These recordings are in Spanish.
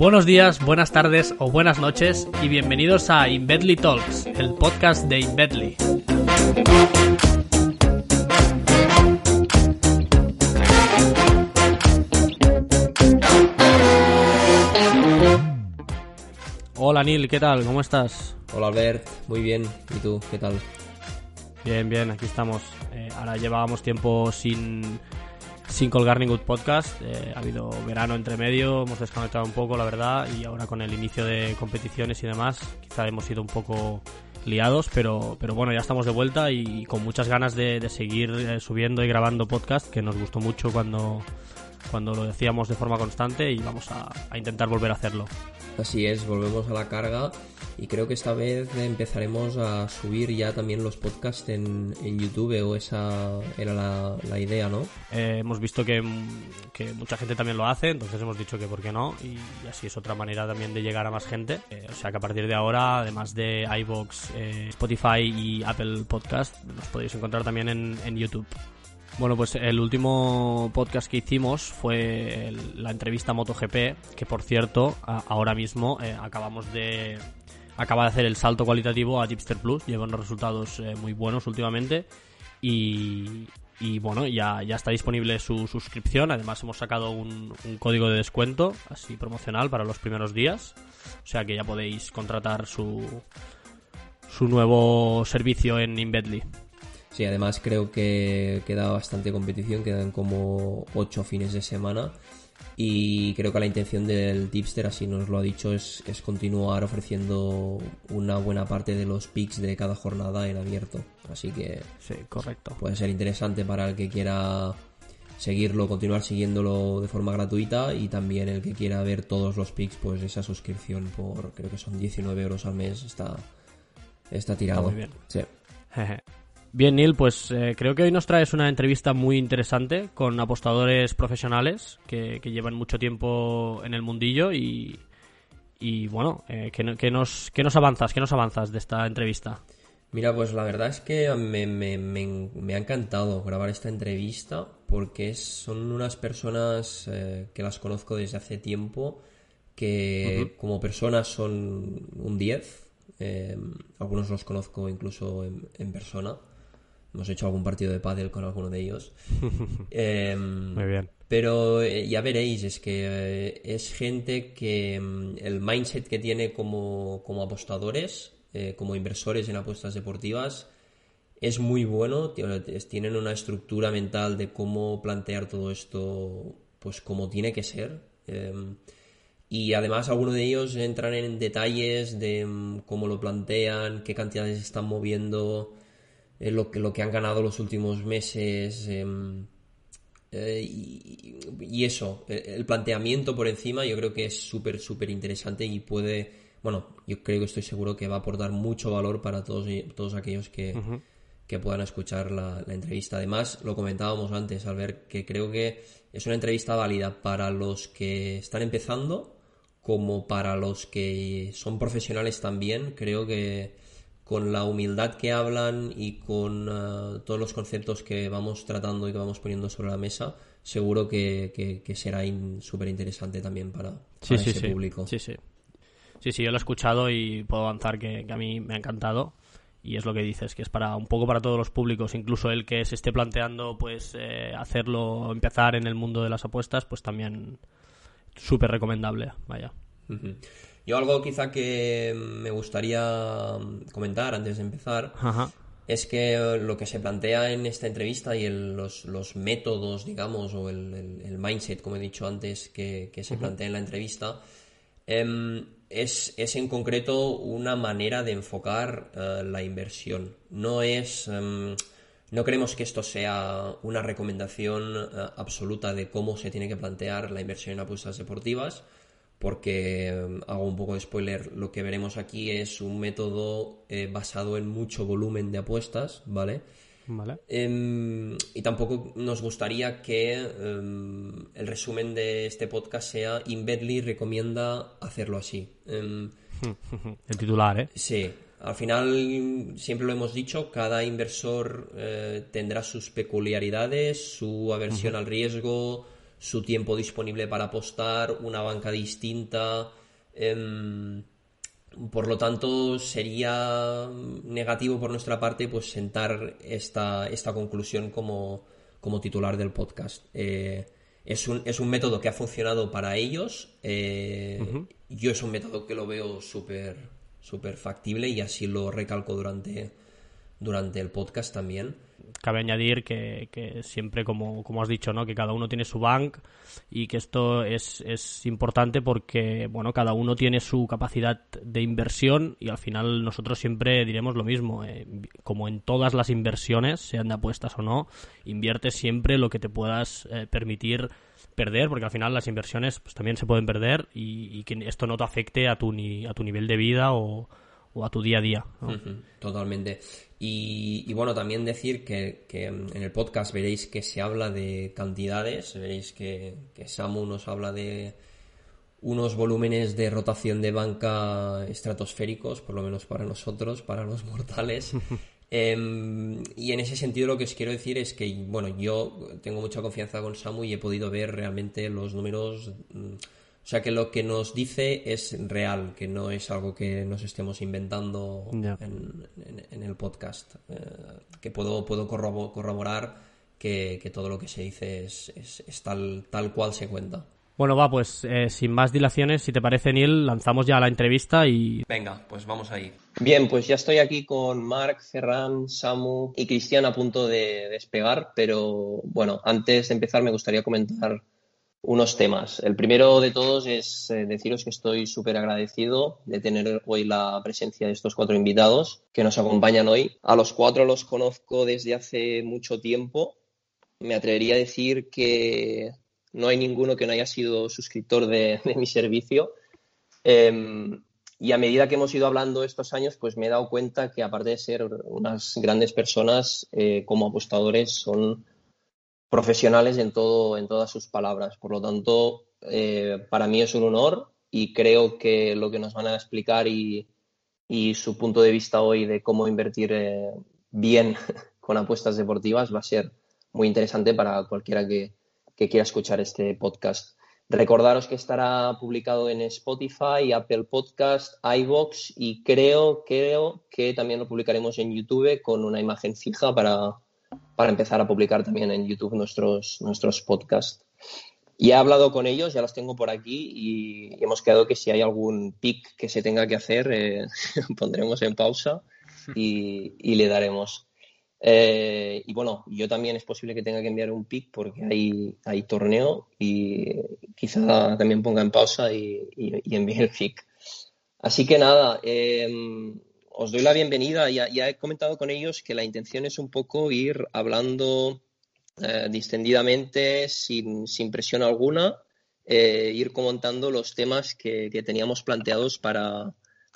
Buenos días, buenas tardes o buenas noches y bienvenidos a Inbedly Talks, el podcast de Inbedly. Hola Neil, ¿qué tal? ¿Cómo estás? Hola Albert, muy bien. ¿Y tú? ¿Qué tal? Bien, bien, aquí estamos. Eh, ahora llevábamos tiempo sin, sin colgar ningún podcast. Eh, ha habido verano entre medio, hemos desconectado un poco, la verdad, y ahora con el inicio de competiciones y demás, quizá hemos sido un poco liados, pero, pero bueno, ya estamos de vuelta y con muchas ganas de, de seguir eh, subiendo y grabando podcast, que nos gustó mucho cuando, cuando lo decíamos de forma constante y vamos a, a intentar volver a hacerlo. Así es, volvemos a la carga y creo que esta vez empezaremos a subir ya también los podcasts en, en YouTube o esa era la, la idea, ¿no? Eh, hemos visto que, que, mucha gente también lo hace, entonces hemos dicho que por qué no, y, así es otra manera también de llegar a más gente. Eh, o sea que a partir de ahora, además de iBox, eh, Spotify y Apple Podcast, nos podéis encontrar también en, en YouTube. Bueno, pues el último podcast que hicimos fue la entrevista MotoGP, que por cierto, ahora mismo eh, acabamos de acaba de hacer el salto cualitativo a Tipster Plus, lleva unos resultados eh, muy buenos últimamente y, bueno, ya, ya está disponible su suscripción, además hemos sacado un, un, código de descuento, así promocional para los primeros días, o sea que ya podéis contratar su, su nuevo servicio en Inbedly. Sí, además creo que queda bastante competición, quedan como 8 fines de semana y creo que la intención del tipster, así nos lo ha dicho, es, es, continuar ofreciendo una buena parte de los picks de cada jornada en abierto. Así que sí, correcto. puede ser interesante para el que quiera seguirlo, continuar siguiéndolo de forma gratuita y también el que quiera ver todos los picks, pues esa suscripción por creo que son 19 euros al mes está, está tirado. Está muy bien. Sí. Bien, Neil, pues eh, creo que hoy nos traes una entrevista muy interesante con apostadores profesionales que, que llevan mucho tiempo en el mundillo y, y bueno, eh, ¿qué, qué, nos, ¿qué nos avanzas? ¿Qué nos avanzas de esta entrevista? Mira, pues la verdad es que me, me, me, me ha encantado grabar esta entrevista porque son unas personas eh, que las conozco desde hace tiempo que uh -huh. como personas son un 10. Eh, algunos los conozco incluso en, en persona hemos hecho algún partido de pádel con alguno de ellos. eh, Muy bien. Pero eh, ya veréis, es que eh, es gente que mm, el mindset que tiene como, como apostadores, eh, como inversores en apuestas deportivas, es muy bueno. Tienen una estructura mental de cómo plantear todo esto, pues como tiene que ser. Em, y además algunos de ellos entran en detalles de mm, cómo lo plantean, qué cantidades están moviendo eh, lo, que, lo que han ganado los últimos meses eh, eh, y, y, eso, el planteamiento por encima yo creo que es súper, súper interesante y puede, bueno, yo creo que estoy seguro que va a aportar mucho valor para todos, todos aquellos que, uh -huh. que puedan escuchar la, la, entrevista. Además, lo comentábamos antes al ver que creo que es una entrevista válida para los que están empezando como para los que son profesionales también. Creo que con la humildad que hablan y con uh, todos los conceptos que vamos tratando y que vamos poniendo sobre la mesa, seguro que, que, que será in, súper interesante también para, sí, para sí, ese sí. público. Sí, sí. Sí, sí, yo lo he escuchado y puedo avanzar que, que, a mí me ha encantado. Y es lo que dices, que es para un poco para todos los públicos, incluso el que se esté planteando pues eh, hacerlo, empezar en el mundo de las apuestas, pues también súper recomendable, vaya. Uh -huh. Yo algo quizá que me gustaría comentar antes de empezar Ajá. es que lo que se plantea en esta entrevista y el, los, los, métodos, digamos, o el, el, el, mindset, como he dicho antes, que, que se plantea en la entrevista, eh, es, es, en concreto una manera de enfocar uh, la inversión. No es... Um, no queremos que esto sea una recomendación uh, absoluta de cómo se tiene que plantear la inversión en apuestas deportivas, porque hago un poco de spoiler, lo que veremos aquí es un método eh, basado en mucho volumen de apuestas, ¿vale? Vale. Eh, y tampoco nos gustaría que eh, el resumen de este podcast sea Inbedly recomienda hacerlo así. el titular, ¿eh? Sí. Al final, siempre lo hemos dicho, cada inversor eh, tendrá sus peculiaridades, su aversión uh -huh. al riesgo, su tiempo disponible para apostar, una banca distinta. Em, por lo tanto, sería negativo por nuestra parte pues sentar esta, esta conclusión como, como titular del podcast. Eh, es, un, es un método que ha funcionado para ellos. Eh, yo es un método que lo veo súper súper factible y así lo recalco durante, durante el podcast también cabe añadir que, siempre, como, como, has dicho, ¿no? que cada uno tiene su bank y que esto es, es, importante porque bueno, cada uno tiene su capacidad de inversión y al final nosotros siempre diremos lo mismo. Eh, como en todas las inversiones, sean de apuestas o no, invierte siempre lo que te puedas eh, permitir perder, porque al final las inversiones pues, también se pueden perder y, que esto no te afecte a tu, ni, a tu nivel de vida o, o a tu día a día. Totalmente. Y, bueno, también decir que, en el podcast veréis que se habla de cantidades, veréis que, Samu nos habla de unos volúmenes de rotación de banca estratosféricos, por lo menos para nosotros, para los mortales. Em, y en ese sentido lo que os quiero decir es que, bueno, yo tengo mucha confianza con Samu y he podido ver realmente los números mm, sea que lo que nos dice es real, que no es algo que nos estemos inventando en, el podcast. Eh, que puedo, puedo corroborar que, todo lo que se dice es, tal, tal cual se cuenta. Bueno, va, pues eh, sin más dilaciones, si te parece, Neil, lanzamos ya la entrevista y... Venga, pues vamos ahí. Bien, pues ya estoy aquí con Marc, Ferran, Samu y Cristian a punto de despegar, pero bueno, antes de empezar me gustaría comentar unos temas. El primero de todos es eh, deciros que estoy súper agradecido de tener hoy la presencia de estos cuatro invitados que nos acompañan hoy. A los cuatro los conozco desde hace mucho tiempo. Me atrevería a decir que no hay ninguno que no haya sido suscriptor de, mi servicio. Em, y a medida que hemos ido hablando estos años, pues me he dado cuenta que aparte de ser unas grandes personas, eh, como apostadores son profesionales en, todo, en todas sus palabras. Por lo tanto, eh, para mí es un honor y creo que lo que nos van a explicar y, su punto de vista hoy de cómo invertir eh, bien con apuestas deportivas va a ser muy interesante para cualquiera que, quiera escuchar este podcast. Recordaros que estará publicado en Spotify, Apple Podcast, iBox y creo, creo que también lo publicaremos en YouTube con una imagen fija para, para empezar a publicar también en YouTube nuestros, nuestros podcasts. Y he hablado con ellos, ya los tengo por aquí y hemos quedado que si hay algún pick que se tenga que hacer, eh, pondremos en pausa y, le daremos. Eh, y bueno, yo también es posible que tenga que enviar un pick porque hay, hay torneo y quizá también ponga en pausa y, envíe el pick. Así que nada, eh, os doy la bienvenida. Ya, ya, he comentado con ellos que la intención es un poco ir hablando eh, distendidamente, sin, presión alguna, eh, ir comentando los temas que, teníamos planteados para,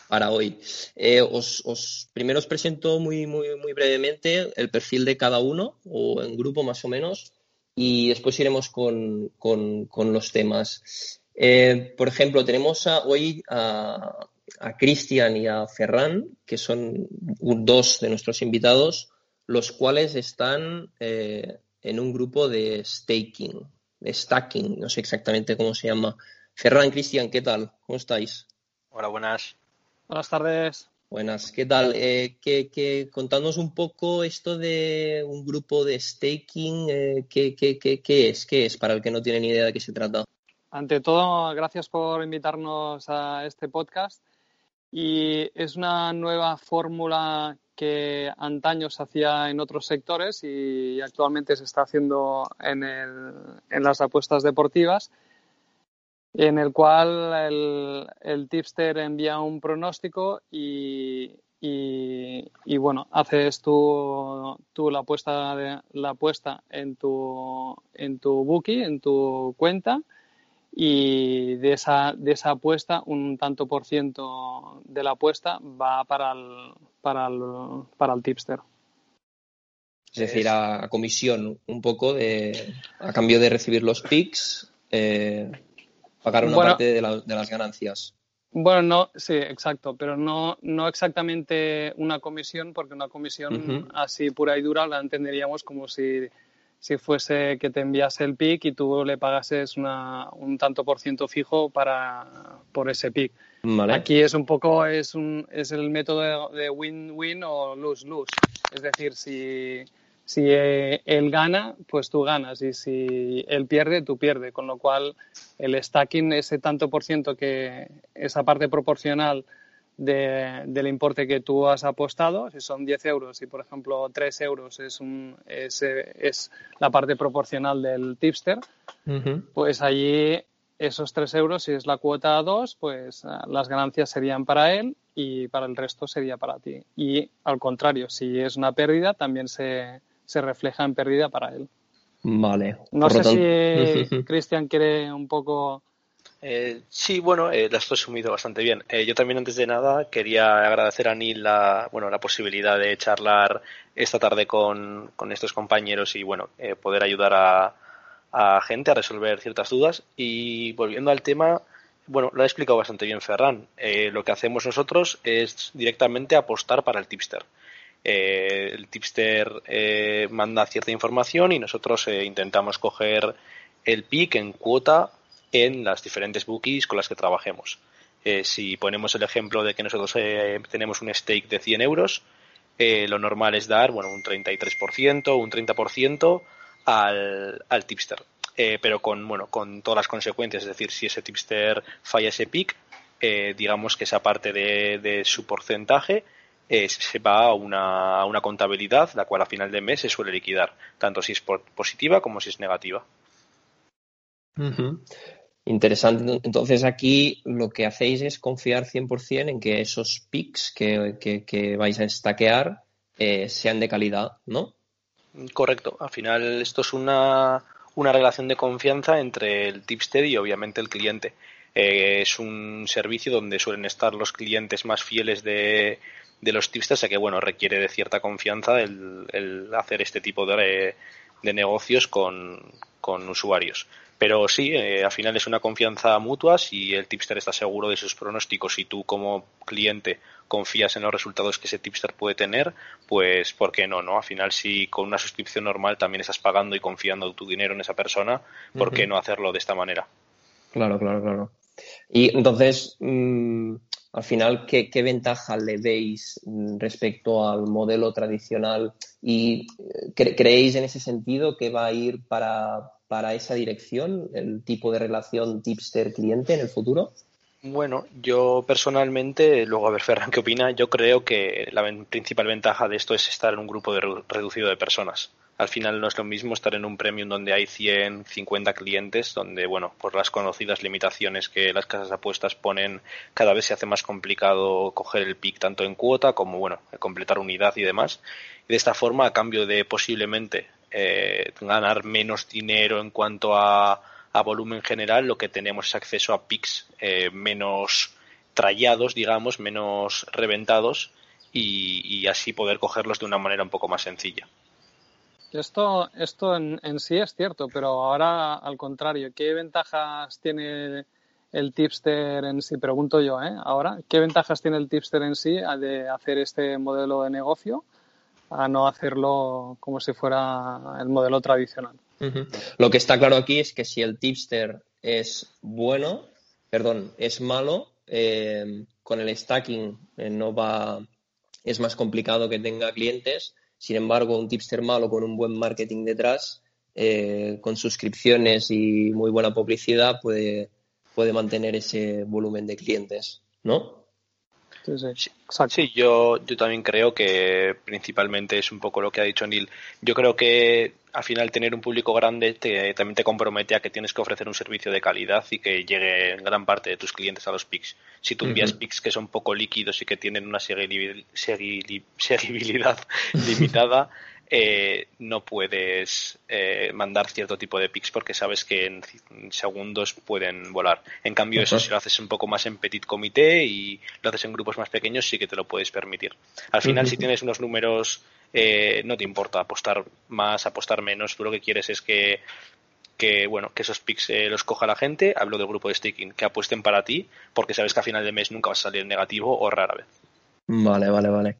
para hoy. Eh, os, primero os presento muy, muy, muy brevemente el perfil de cada uno, o en grupo más o menos, y después iremos con, los temas. por ejemplo, tenemos hoy a, a Cristian y a Ferran, que son dos de nuestros invitados, los cuales están eh, en un grupo de staking, de stacking, no sé exactamente cómo se llama. Ferran, Cristian, ¿qué tal? ¿Cómo estáis? Hola, buenas. Buenas tardes. Buenas, ¿qué tal? Eh, que, contadnos un poco esto de un grupo de staking, eh, ¿qué, qué, es? ¿Qué es para el que no tiene ni idea de qué se trata? Ante todo, gracias por invitarnos a este podcast y es una nueva fórmula que antaño se hacía en otros sectores y actualmente se está haciendo en, el, en las apuestas deportivas, en el cual el, el tipster envía un pronóstico y, y, bueno, haces tú, tú la apuesta, de, la apuesta en, tu, en tu bookie, en tu cuenta y de esa, de esa apuesta un tanto por ciento de la apuesta va para el, para el, para el tipster. Es decir, a, comisión un poco de, a cambio de recibir los picks, eh, pagar una parte de, las ganancias. Bueno, no, sí, exacto, pero no, no exactamente una comisión, porque una comisión así pura y dura la entenderíamos como si si fuese que te enviase el PIC y tú le pagases una, un tanto por ciento fijo para, por ese PIC. Aquí es un poco, es, un, es el método de win-win o lose-lose. Es decir, si, si eh, él gana, pues tú ganas y si él pierde, tú pierdes. Con lo cual, el stacking, ese tanto por ciento que esa parte proporcional del importe que tú has apostado, si son 10 euros y, por ejemplo, 3 euros es, un, es, es la parte proporcional del tipster, pues allí esos 3 euros, si es la cuota a 2, pues ah, las ganancias serían para él y para el resto sería para ti. Y al contrario, si es una pérdida, también se, se refleja en pérdida para él. Vale. No sé si Cristian quiere un poco eh, sí, bueno, eh, la has resumido bastante bien. Eh, yo también, antes de nada, quería agradecer a Neil la, bueno, la posibilidad de charlar esta tarde con, estos compañeros y, bueno, eh, poder ayudar a, a, gente a resolver ciertas dudas. Y volviendo al tema, bueno, lo ha explicado bastante bien Ferran. lo que hacemos nosotros es directamente apostar para el tipster. el tipster manda cierta información y nosotros intentamos coger el pick en cuota en las diferentes bookies con las que trabajemos. Eh, si ponemos el ejemplo de que nosotros eh, tenemos un stake de 100 euros, eh, lo normal es dar bueno, un 33%, un 30% al, al tipster. pero con, bueno, con todas las consecuencias, es decir, si ese tipster falla ese pick, digamos que esa parte de, de su porcentaje se va a una, a una, contabilidad, la cual a final de mes se suele liquidar, tanto si es positiva como si es negativa. Interesante. Entonces aquí lo que hacéis es confiar 100% en que esos picks que, vais a stackear eh, sean de calidad, ¿no? Correcto. Al final esto es una, una relación de confianza entre el tipster y obviamente el cliente. Eh, es un servicio donde suelen estar los clientes más fieles de, de los tipsters, ya que bueno, requiere de cierta confianza el, hacer este tipo de, de negocios con, con usuarios. Pero sí, eh, al final es una confianza mutua. Si el tipster está seguro de sus pronósticos y tú como cliente confías en los resultados que ese tipster puede tener, pues ¿por qué no? no? Al final, si con una suscripción normal también estás pagando y confiando tu dinero en esa persona, ¿por qué no hacerlo de esta manera? Claro, claro, claro. Y entonces, mm, al final, ¿qué, ventaja le veis mm, respecto al modelo tradicional? ¿Y eh, creéis en ese sentido que va a ir para, para esa dirección, el tipo de relación tipster-cliente en el futuro? Bueno, yo personalmente, luego a ver Ferran qué opina, yo creo que la principal ventaja de esto es estar en un grupo reducido de personas. Al final no es lo mismo estar en un premium donde hay 100, 50 clientes, donde, bueno, por las conocidas limitaciones que las casas de apuestas ponen, cada vez se hace más complicado coger el pick tanto en cuota como, bueno, completar unidad y demás. Y de esta forma, a cambio de posiblemente eh, ganar menos dinero en cuanto a, volumen general, lo que tenemos es acceso a picks eh, menos trallados, digamos, menos reventados y, así poder cogerlos de una manera un poco más sencilla. Esto, esto en, sí es cierto, pero ahora al contrario, ¿qué ventajas tiene el tipster en sí? Pregunto yo, ¿eh? Ahora, ¿qué ventajas tiene el tipster en sí de hacer este modelo de negocio a no hacerlo como si fuera el modelo tradicional. Lo que está claro aquí es que si el tipster es bueno, perdón, es malo, eh, con el stacking eh, no va, es más complicado que tenga clientes. Sin embargo, un tipster malo con un buen marketing detrás, eh, con suscripciones y muy buena publicidad, puede, puede mantener ese volumen de clientes, ¿no? Sí, yo, yo también creo que principalmente es un poco lo que ha dicho Neil. Yo creo que al final tener un público grande te, también te compromete a que tienes que ofrecer un servicio de calidad y que llegue gran parte de tus clientes a los PICs. Si tú envías PICs que son poco líquidos y que tienen una seguibilidad limitada, eh, no puedes eh, mandar cierto tipo de pics porque sabes que en segundos pueden volar. En cambio, eso si lo haces un poco más en petit comité y lo haces en grupos más pequeños, sí que te lo puedes permitir. Al final, si tienes unos números, eh, no te importa apostar más, apostar menos. Tú lo que quieres es que que bueno que esos pics los coja la gente hablo del grupo de staking que apuesten para ti porque sabes que a final de mes nunca vas a salir negativo o rara vez vale vale vale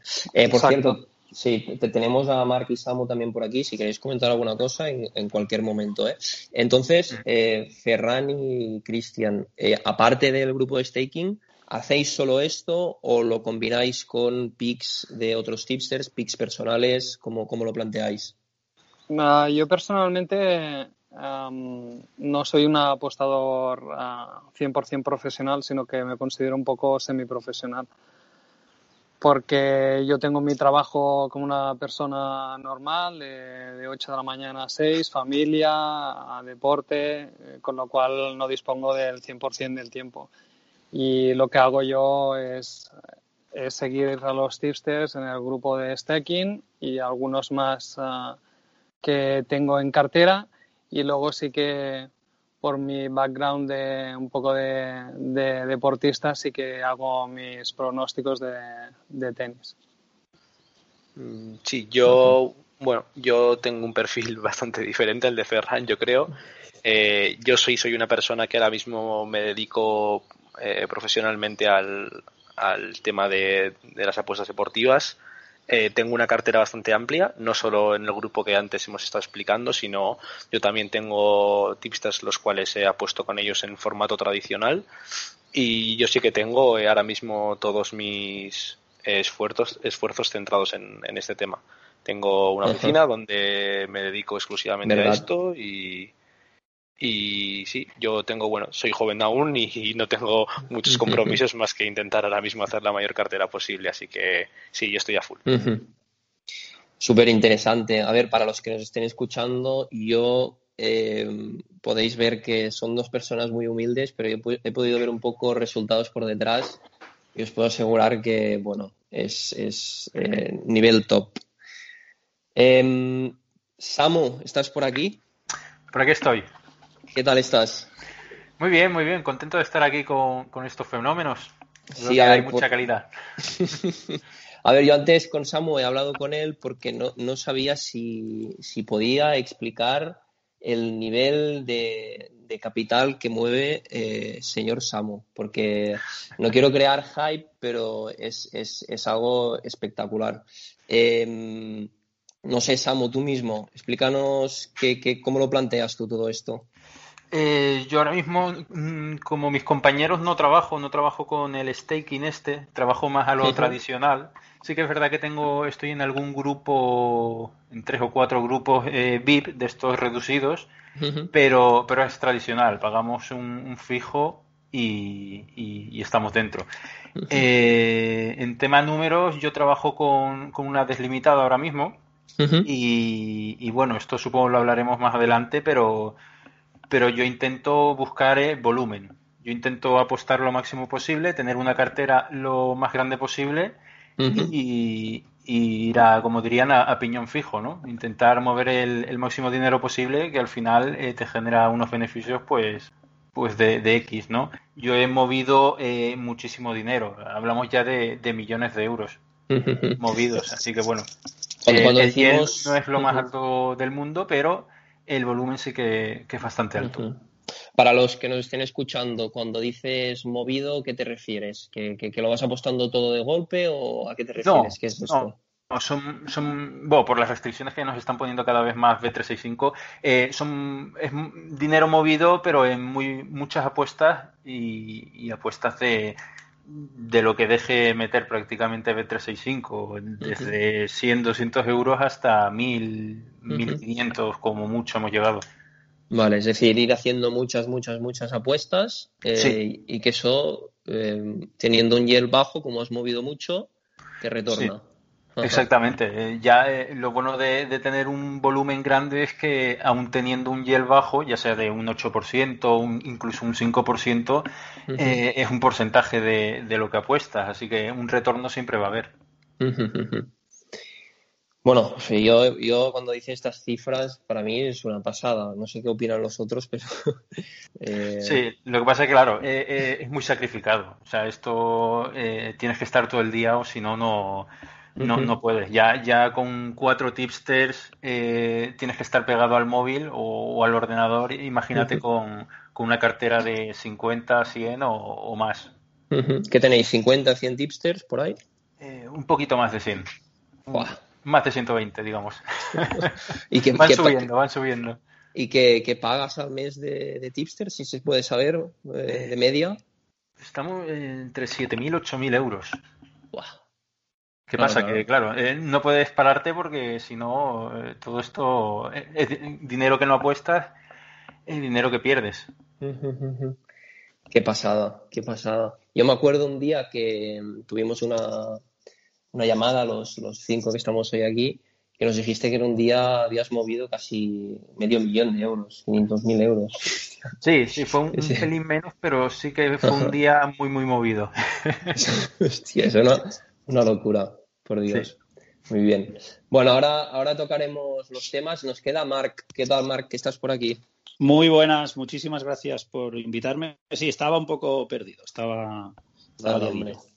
por cierto Sí, te, tenemos a Mark y Samu también por aquí. Si queréis comentar alguna cosa en, cualquier momento. ¿eh? Entonces, eh, Ferran y Cristian, eh, aparte del grupo de staking, ¿hacéis solo esto o lo combináis con pics de otros tipsters, pics personales? ¿Cómo, cómo lo planteáis? Ah, yo personalmente no soy un apostador 100% profesional, sino que me considero un poco semiprofesional. Porque yo tengo mi trabajo como una persona normal, de, 8 de la mañana a 6, familia, deporte, eh, con lo cual no dispongo del 100% del tiempo. Y lo que hago yo es, es, seguir a los tipsters en el grupo de staking y algunos más ah, que tengo en cartera y luego sí que por mi background de un poco de, deportista sí que hago mis pronósticos de, tenis. Mm, sí, yo, bueno, yo tengo un perfil bastante diferente al de Ferran, yo creo. Eh, yo soy, soy una persona que ahora mismo me dedico eh, profesionalmente al, al tema de, de, las apuestas deportivas. Eh, tengo una cartera bastante amplia, no solo en el grupo que antes hemos estado explicando, sino yo también tengo tipsters los cuales he apuesto con ellos en formato tradicional. Y yo sí que tengo eh, ahora mismo todos mis esfuerzos, esfuerzos centrados en, este tema. Tengo una oficina donde me dedico exclusivamente a esto y, y sí, yo tengo, bueno, soy joven aún y, no tengo muchos compromisos más que intentar ahora mismo hacer la mayor cartera posible, así que sí, yo estoy a full. Súper interesante. A ver, para los que nos estén escuchando, yo eh, podéis ver que son dos personas muy humildes, pero yo he podido ver un poco resultados por detrás y os puedo asegurar que, bueno, es, es eh, nivel top. Em, Samu, ¿estás por aquí? Por aquí estoy. ¿Qué tal estás? Muy bien, muy bien. Contento de estar aquí con, estos fenómenos. sí, hay mucha calidad. a ver, yo antes con Samu he hablado con él porque no, sabía si, podía explicar el nivel de, capital que mueve eh, señor Samu, porque no quiero crear hype, pero es, algo espectacular. Em, no sé, Samu, tú mismo, explícanos cómo lo planteas tú todo esto. Eh, yo ahora mismo, mm, como mis compañeros, no trabajo, no trabajo con el staking este, trabajo más a lo tradicional. Sí que es verdad que tengo, estoy en algún grupo, en tres o cuatro grupos eh, VIP de estos reducidos, pero, pero es tradicional, pagamos un, fijo y, estamos dentro. Eh, en tema números, yo trabajo con, con una deslimitada ahora mismo y, y bueno, esto supongo lo hablaremos más adelante, pero pero yo intento buscar eh, volumen. Yo intento apostar lo máximo posible, tener una cartera lo más grande posible y, ir a, como dirían, a, piñón fijo, ¿no? Intentar mover el, máximo dinero posible que al final eh, te genera unos beneficios, pues, pues de, X, ¿no? Yo he movido eh, muchísimo dinero, hablamos ya de, millones de euros movidos, así que bueno. Cuando, el decimos... no es lo más alto del mundo, pero el volumen sí que, es bastante alto. Para los que nos estén escuchando, cuando dices movido, ¿qué te refieres? ¿Que, lo vas apostando todo de golpe o a qué te refieres? ¿Qué es esto? No. son, son bueno, por las restricciones que nos están poniendo cada vez más B365, eh, son, es dinero movido, pero en muy, muchas apuestas y apuestas de, de lo que deje meter prácticamente B365, desde 100, 200 euros hasta 1000, 1500 como mucho hemos llegado. Vale, es decir, ir haciendo muchas, muchas, muchas apuestas eh, y que eso, eh, teniendo un yield bajo, como has movido mucho, te retorna. Exactamente. Eh, ya eh, lo bueno de, tener un volumen grande es que, aún teniendo un yield bajo, ya sea de un 8%, un, incluso un 5%, eh, es un porcentaje de, de, lo que apuestas. Así que un retorno siempre va a haber. Bueno, yo, yo cuando dice estas cifras, para mí es una pasada. No sé qué opinan los otros, pero. Sí, lo que pasa es que, claro, es muy sacrificado. O sea, esto tienes que estar todo el día o si no, no no, no puedes. Ya, ya con cuatro tipsters eh, tienes que estar pegado al móvil o, al ordenador. Imagínate con, una cartera de 50, 100 o, más. ¿Qué tenéis? ¿50, 100 tipsters por ahí? Eh, un poquito más de 100. Más de 120, digamos. ¿Y que, van subiendo, van subiendo. ¿Y qué, pagas al mes de, tipster, si se puede saber, eh, de media? Estamos entre 7.000 y 8.000 euros. ¿Qué pasa? Que claro, eh, no puedes pararte porque si no, eh, todo esto es dinero que no apuestas, es dinero que pierdes. Qué pasada, qué pasada. Yo me acuerdo un día que tuvimos una, una llamada, los, los cinco que estamos hoy aquí, que nos dijiste que en un día habías movido casi medio millón de euros, 500.000 euros. Sí, sí, fue un, pelín menos, pero sí que fue un día muy, muy movido. Hostia, es una, una locura, por Dios. Muy bien. Bueno, ahora, ahora tocaremos los temas. Nos queda Marc. ¿Qué tal, Marc? Que estás por aquí. Muy buenas, muchísimas gracias por invitarme. Sí, estaba un poco perdido, estaba,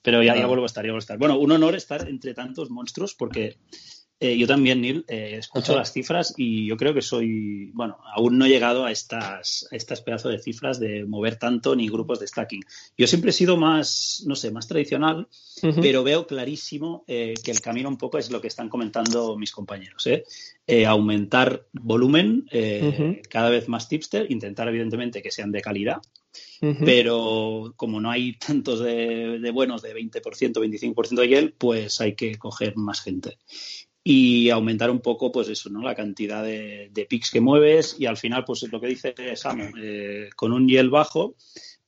pero ya, ya vuelvo a estar, ya vuelvo a estar. Bueno, un honor estar entre tantos monstruos porque eh, yo también, Neil, eh, escucho las cifras y yo creo que soy, bueno, aún no he llegado a estas, a estas pedazos de cifras de mover tanto ni grupos de stacking. Yo siempre he sido más, no sé, más tradicional, pero veo clarísimo eh, que el camino un poco es lo que están comentando mis compañeros. aumentar volumen, cada vez más tipster, intentar evidentemente que sean de calidad, pero como no hay tantos de, de buenos de 20%, 25% de Yale, pues hay que coger más gente y aumentar un poco, pues eso, ¿no? La cantidad de, de picks que mueves y al final, pues lo que dice Samu, eh, con un yield bajo,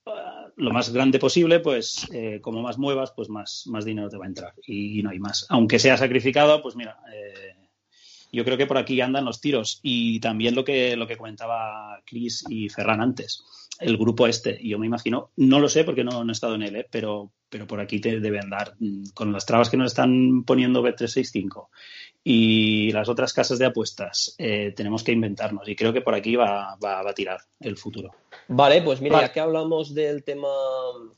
eh, lo más grande posible, pues eh, como más muevas, pues más, más dinero te va a entrar y, no hay más. Aunque sea sacrificado, pues mira, yo creo que por aquí andan los tiros y también lo que, lo que comentaba Chris y Ferran antes, el grupo este, yo me imagino, no lo sé porque no, no he estado en él, pero, pero por aquí te debe andar mm, con las trabas que nos están poniendo B365 y las otras casas de apuestas eh, tenemos que inventarnos y creo que por aquí va, va, a tirar el futuro. Vale, pues mira, ya que hablamos del tema,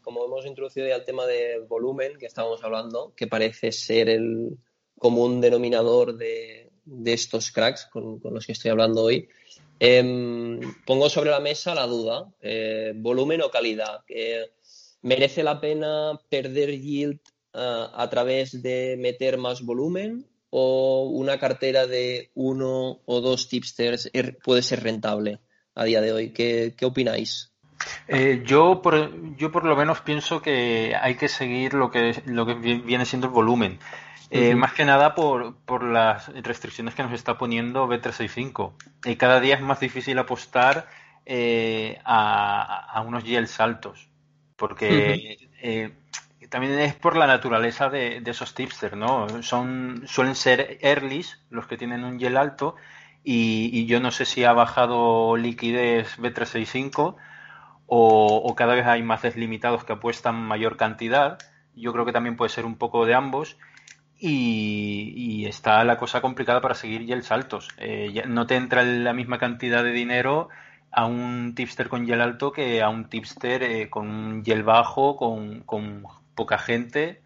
como hemos introducido ya el tema del volumen que estábamos hablando, que parece ser el común denominador de, de estos cracks con, los que estoy hablando hoy, em, pongo sobre la mesa la duda, eh, volumen o calidad. ¿Merece la pena perder yield eh, a través de meter más volumen o una cartera de uno o dos tipsters er, puede ser rentable a día de hoy? ¿Qué, opináis? Eh, yo, por, yo por lo menos pienso que hay que seguir lo que, lo que viene siendo el volumen. Eh, más que nada por, por, las restricciones que nos está poniendo B365. Y cada día es más difícil apostar eh, a, unos yields altos. Porque también es por la naturaleza de, esos tipsters, ¿no? Son, suelen ser earlys los que tienen un yield alto y, yo no sé si ha bajado liquidez B365 o, cada vez hay más deslimitados que apuestan mayor cantidad. Yo creo que también puede ser un poco de ambos. Y, está la cosa complicada para seguir yields altos. Eh, no te entra la misma cantidad de dinero a un tipster con yield alto que a un tipster eh, con un yield bajo, con, con poca gente,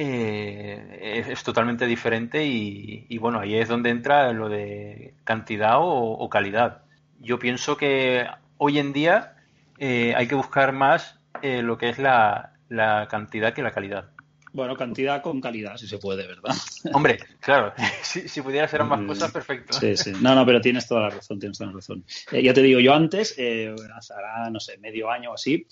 eh, es, totalmente diferente y, bueno, ahí es donde entra lo de cantidad o, calidad. Yo pienso que hoy en día eh, hay que buscar más eh, lo que es la, cantidad que la calidad. Bueno, cantidad con calidad, si se puede, ¿verdad? Hombre, claro, si, pudiera ser ambas mm, cosas, perfecto. Sí, sí. No, no, pero tienes toda la razón, tienes toda la razón. ya te digo, yo antes, hace, no sé, medio año o así,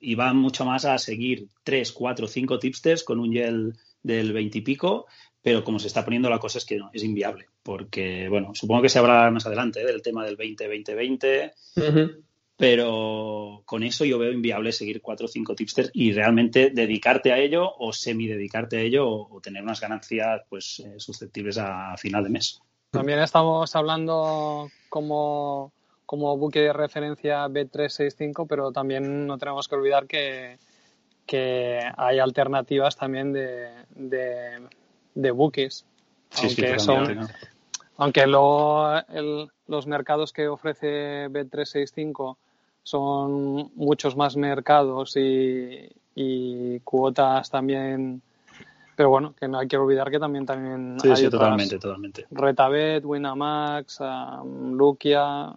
y va mucho más a seguir 3, 4, 5 tipsters con un gel del 20 y pico, pero como se está poniendo la cosa es que no, es inviable, porque, bueno, supongo que se habrá más adelante ¿eh? del tema del 20-20-20, pero con eso yo veo inviable seguir 4 o 5 tipsters y realmente dedicarte a ello o semi-dedicarte a ello o, tener unas ganancias pues eh, susceptibles a final de mes. También estamos hablando como como buque de referencia B365, pero también no tenemos que olvidar que, que hay alternativas también de, de, de buques. aunque, son, aunque luego los mercados que ofrece B365 son muchos más mercados y, y cuotas también pero bueno, que no hay que olvidar que también también sí, hay sí, totalmente, totalmente. Retabet, Winamax, um, Lukia,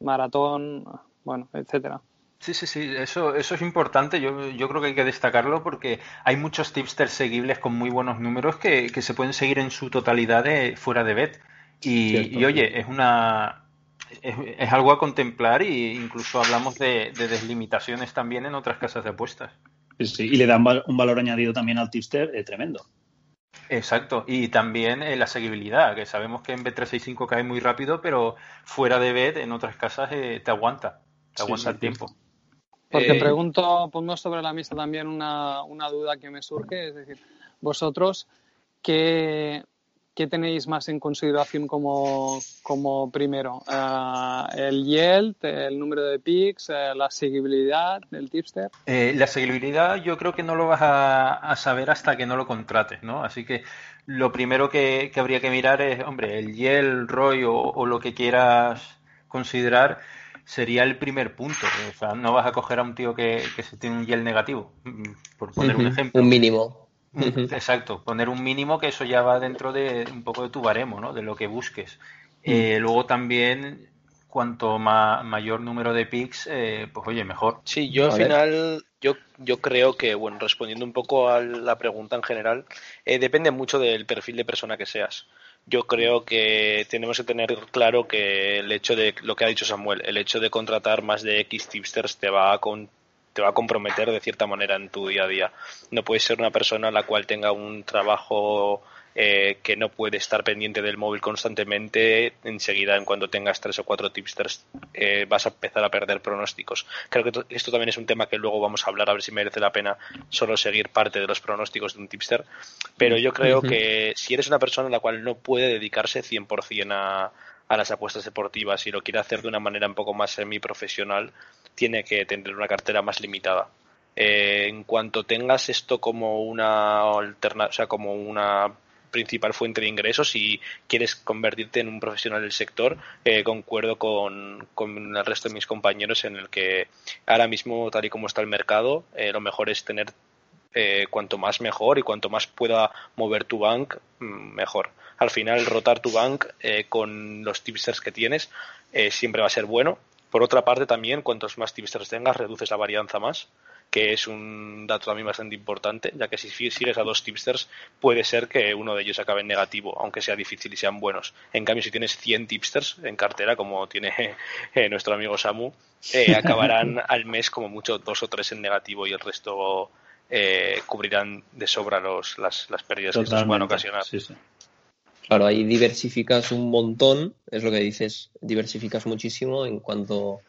maratón, bueno, etcétera. Sí, sí, sí, eso, eso es importante. Yo, yo creo que hay que destacarlo porque hay muchos tipsters seguibles con muy buenos números que, se pueden seguir en su totalidad de, fuera de bet. Y, oye, es una es, algo a contemplar e incluso hablamos de, deslimitaciones también en otras casas de apuestas. Sí, y le dan un valor añadido también al tipster eh, tremendo. Exacto, y también eh, la seguibilidad, que sabemos que en B365 cae muy rápido, pero fuera de bet en otras casas eh, te aguanta, te aguanta el tiempo. Porque pregunto, pongo sobre la mesa también una, una duda que me surge, es decir, vosotros, ¿qué, ¿qué tenéis más en consideración como, primero? Eh, ¿El yield, el número de picks, eh, la seguibilidad del tipster? Eh, la seguibilidad yo creo que no lo vas a, saber hasta que no lo contrates, ¿no? Así que lo primero que, habría que mirar es, hombre, el yield, ROI o, lo que quieras considerar sería el primer punto. O sea, no vas a coger a un tío que, se tiene un yield negativo, mm, por poner un ejemplo. Un mínimo. Exacto, poner un mínimo que eso ya va dentro de un poco de tu baremo, ¿no? De lo que busques. Eh, luego también, cuanto mayor número de picks, eh, pues oye, mejor. Sí, yo al final, yo, yo creo que, bueno, respondiendo un poco a la pregunta en general, eh, depende mucho del perfil de persona que seas. Yo creo que tenemos que tener claro que el hecho de lo que ha dicho Samuel, el hecho de contratar más de X tipsters te va a, con, te va a comprometer de cierta manera en tu día a día. No puedes ser una persona la cual tenga un trabajo eh, que no puede estar pendiente del móvil constantemente, enseguida en cuando tengas tres o cuatro tipsters eh, vas a empezar a perder pronósticos. Creo que esto también es un tema que luego vamos a hablar a ver si merece la pena solo seguir parte de los pronósticos de un tipster, pero yo creo que si eres una persona la cual no puede dedicarse 100% a, a las apuestas deportivas y lo quiere hacer de una manera un poco más semiprofesional, tiene que tener una cartera más limitada. Eh, en cuanto tengas esto como una alterna o sea, como una principal fuente de ingresos y quieres convertirte en un profesional del sector, eh, concuerdo con, con, el resto de mis compañeros en el que ahora mismo, tal y como está el mercado, eh, lo mejor es tener cuanto más mejor y cuanto más pueda mover tu bank, mm, mejor. Al final, rotar tu bank con los tipsters que tienes siempre va a ser bueno por otra parte, también, cuantos más tipsters tengas, reduces la varianza más, que es un dato también bastante importante, ya que si sigues a dos tipsters, puede ser que uno de ellos acabe en negativo, aunque sea difícil y sean buenos. En cambio, si tienes 100 tipsters en cartera, como tiene eh, nuestro amigo Samu, eh, acabarán al mes como mucho dos o tres en negativo y el resto eh, cubrirán de sobra los, las, las pérdidas que se puedan ocasionar. Claro, ahí diversificas un montón, es lo que dices, diversificas muchísimo en cuanto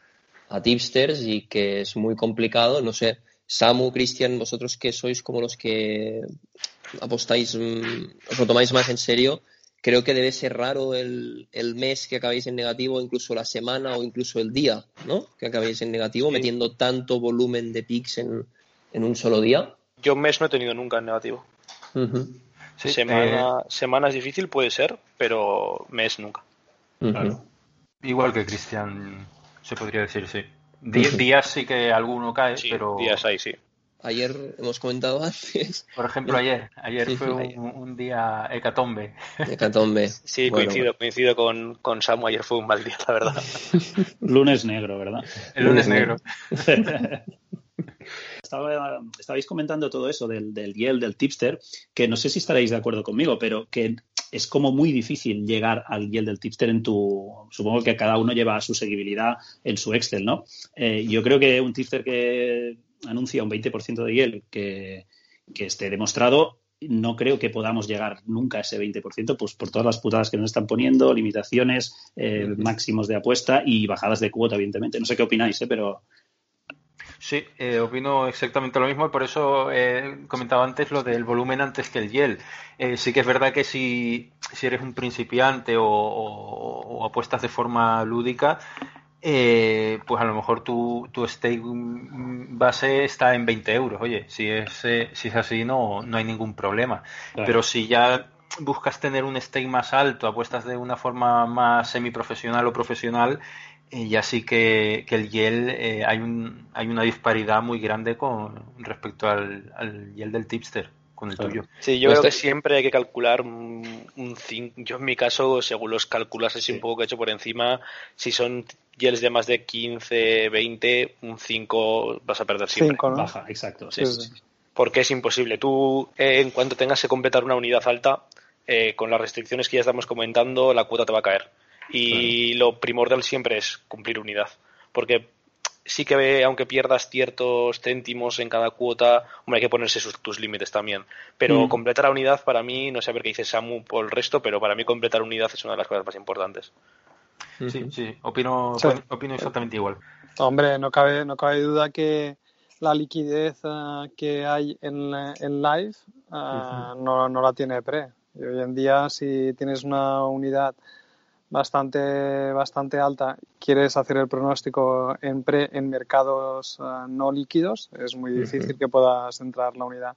a tipsters y que es muy complicado. No sé, Samu, Cristian, vosotros que sois como los que apostáis, mm, os lo tomáis más en serio, creo que debe ser raro el, el, mes que acabéis en negativo, incluso la semana o incluso el día, ¿no? Que acabéis en negativo, metiendo tanto volumen de picks en, en, un solo día. Yo un mes no he tenido nunca en negativo semana, semana es difícil, puede ser, pero mes nunca. Igual que Cristian, se podría decir, sí. días sí que alguno cae, pero. Días hay, sí. Ayer hemos comentado antes. Por ejemplo, ayer. Ayer fue un, día hecatombe. Hecatombe. Sí, coincido, coincido con, con Samu. Ayer fue un mal día, la verdad. lunes negro, ¿verdad? El lunes, negro. Estaba, estabais comentando todo eso del, del Yale, del tipster, que no sé si estaréis de acuerdo conmigo, pero que es como muy difícil llegar al Yale del tipster en tu. Supongo que cada uno lleva su seguibilidad en su Excel, ¿no? Eh, yo creo que un tipster que anuncia un 20% de Yale que, esté demostrado, no creo que podamos llegar nunca a ese 20%, pues por todas las putadas que nos están poniendo, limitaciones, eh, máximos de apuesta y bajadas de cuota, evidentemente. No sé qué opináis, ¿eh? pero Sí, eh, opino exactamente lo mismo y por eso he comentado antes lo del volumen antes que el YEL. Eh, sí que es verdad que si, si eres un principiante o, apuestas de forma lúdica, eh, pues a lo mejor tu, tu stake base está en 20 euros. Oye, si es, si es así no, no hay ningún problema. Pero si ya buscas tener un stake más alto, apuestas de una forma más semiprofesional o profesional, y así que, que el YEL eh, hay, un, hay una disparidad muy grande con respecto al, al YEL del tipster con el tuyo. Sí, yo creo que siempre hay que calcular un, Yo en mi caso, según los cálculos así un poco que he hecho por encima, si son gels de más de 15, 20, un 5 vas a perder siempre. Baja, exacto. Sí, Porque es imposible. Tú, eh, en cuanto tengas que completar una unidad alta, eh, con las restricciones que ya estamos comentando, la cuota te va a caer. Y lo primordial siempre es cumplir unidad. Porque sí que aunque pierdas ciertos céntimos en cada cuota, hombre, hay que ponerse sus, tus límites también. Pero mm. completar la unidad para mí, no sé a ver qué dice Samu por el resto, pero para mí completar unidad es una de las cosas más importantes. Sí, sí, opino, opino exactamente igual. Hombre, no cabe, no cabe duda que la liquidez eh, que hay en, en live eh, no, no la tiene pre. Y hoy en día, si tienes una unidad bastante, bastante alta, quieres hacer el pronóstico en, pre, en mercados eh, no líquidos, es muy difícil que puedas entrar la unidad.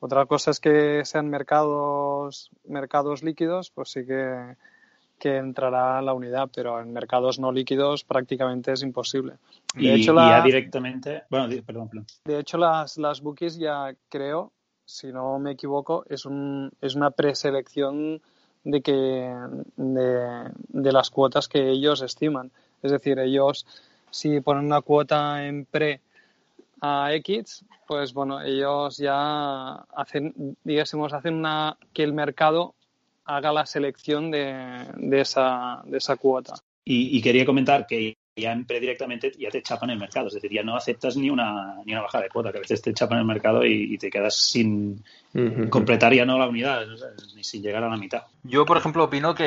Otra cosa es que sean mercados, mercados líquidos, pues sí que, que entrará la unidad, pero en mercados no líquidos prácticamente es imposible. De y, hecho, ya directamente, bueno, perdón, perdón. De hecho, las, las bookies ya creo, si no me equivoco, es, un, es una preselección de que de, las cuotas que ellos estiman. Es decir, ellos si ponen una cuota en pre a X, pues bueno, ellos ya hacen, digásemos, hacen una que el mercado haga la selección de, de, esa, de esa cuota. y, quería comentar que ya en directamente ya te chapan el mercado, es decir, ya no aceptas ni una, ni una bajada de cuota, que a veces te chapan el mercado y, te quedas sin completar ya no la unidad, ni sin llegar a la mitad. Yo, por ejemplo, opino que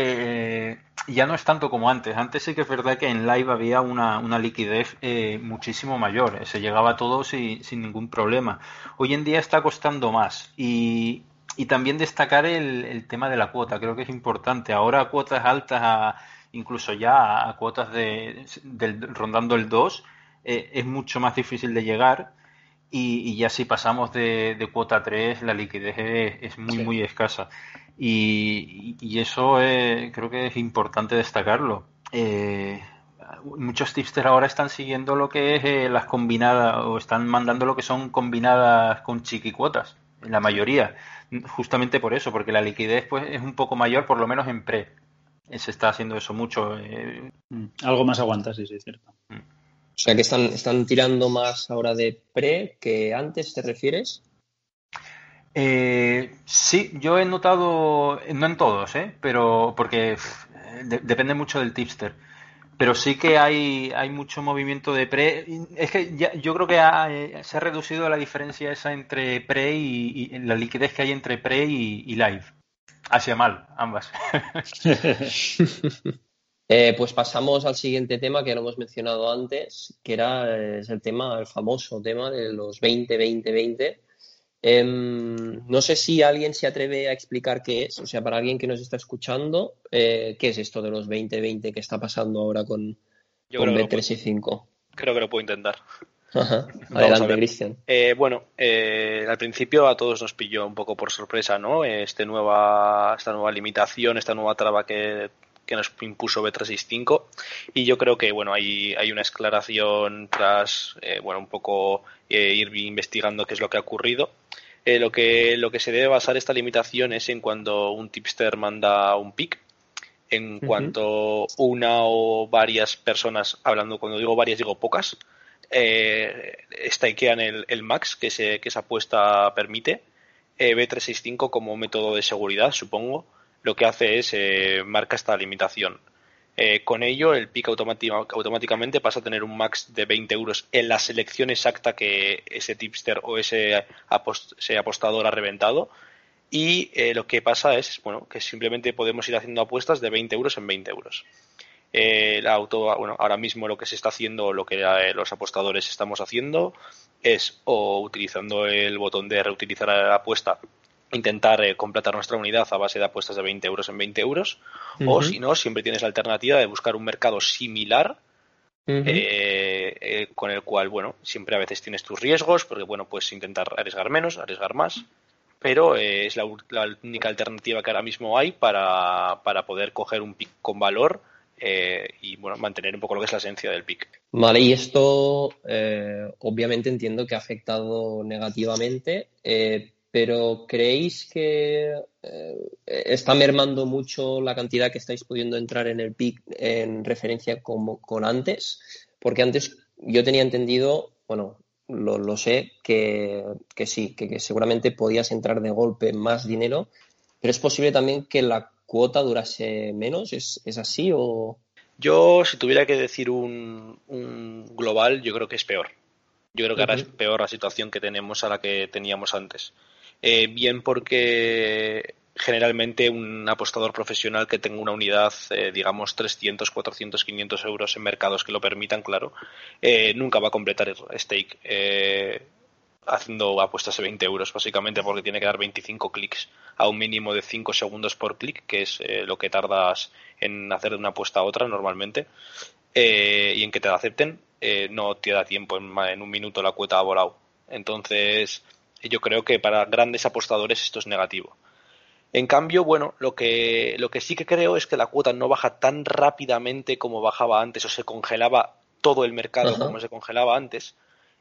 eh, ya no es tanto como antes. Antes sí que es verdad que en live había una, una liquidez eh, muchísimo mayor, se llegaba todo sin, sin ningún problema. Hoy en día está costando más y, y también destacar el, el tema de la cuota, creo que es importante. Ahora cuotas altas a incluso ya a cuotas de, rondando el 2, eh, es mucho más difícil de llegar y, ya si pasamos de, cuota 3 la liquidez es, muy muy escasa. Y, eso creo que es importante destacarlo. Eh, muchos tipsters ahora están siguiendo lo que es eh, las combinadas o están mandando lo que son combinadas con chiquicuotas, la mayoría, justamente por eso, porque la liquidez pues es un poco mayor por lo menos en pre se está haciendo eso mucho. Eh. Mm, algo más aguanta, sí, sí, es cierto. Mm. O sea que están, están tirando más ahora de pre que antes, ¿te refieres? Eh, sí, yo he notado, no en todos, ¿eh? pero porque depende mucho del tipster. Pero sí que hay, hay mucho movimiento de pre. Es que yo creo que eh, se ha reducido la diferencia esa entre pre y, la liquidez que hay entre pre y live. Hacia mal, ambas. Eh, pues pasamos al siguiente tema que lo hemos mencionado antes, que era el tema, el famoso tema de los 20-20-20. Em, no sé si alguien se atreve a explicar qué es, o sea, para alguien que nos está escuchando, eh, ¿qué es esto de los 20-20 que está pasando ahora con, con B3 y 5? Creo que lo puedo intentar. Adelante, Cristian. Eh, bueno, eh, al principio a todos nos pilló un poco por sorpresa, ¿no? Este nueva, esta nueva limitación, esta nueva traba que, nos impuso B365 y yo creo que bueno hay, hay una esclaración tras eh, bueno un poco ir investigando qué es lo que ha ocurrido. Lo que lo que se debe basar esta limitación es en cuando un tipster manda un pick en cuanto una o varias personas hablando cuando digo varias digo pocas eh, stakean el, el max que, se, que esa apuesta permite. Eh, B365 como método de seguridad, supongo, lo que hace es eh, marca esta limitación. Eh, con ello, el pick automáticamente pasa a tener un max de 20 euros en la selección exacta que ese tipster o ese, apostador ha reventado. Y lo que pasa es bueno, que simplemente podemos ir haciendo apuestas de 20 euros en 20 euros el auto, bueno, ahora mismo lo que se está haciendo, lo que eh, los apostadores estamos haciendo, es o utilizando el botón de reutilizar la apuesta, intentar eh, completar nuestra unidad a base de apuestas de 20 euros en 20 euros, o si no, siempre tienes la alternativa de buscar un mercado similar. Eh, con el cual, bueno, siempre a veces tienes tus riesgos, porque, bueno, puedes intentar arriesgar menos, arriesgar más, pero es la, única alternativa que ahora mismo hay para, para poder coger un pick con valor eh, y bueno, mantener un poco lo que es la esencia del pick. Vale, y esto eh, obviamente entiendo que ha afectado negativamente, eh, pero ¿creéis que está mermando mucho la cantidad que estáis pudiendo entrar en el PIC en referencia como con antes? Porque antes yo tenía entendido, bueno, lo, sé, que, sí, que, seguramente podías entrar de golpe más dinero, pero es posible también que la cuota durase menos, ¿es, así o...? Yo, si tuviera que decir un, global, yo creo que es peor. Yo creo que ahora es peor la situación que tenemos a la que teníamos antes. Eh, bien porque generalmente un apostador profesional que tenga una unidad, eh, digamos 300, 400, 500 euros en mercados que lo permitan, claro, eh, nunca va a completar el stake eh, haciendo apuestas de 20 euros, básicamente, porque tiene que dar 25 clics a un mínimo de 5 segundos por clic, que es lo que tardas en hacer de una apuesta a otra normalmente, y en que te la acepten, no te da tiempo en, en un minuto la cuota ha volado. Entonces, yo creo que para grandes apostadores esto es negativo en cambio, bueno, lo que, lo que sí que creo es que la cuota no baja tan rápidamente como bajaba antes o se congelaba todo el mercado como se congelaba antes.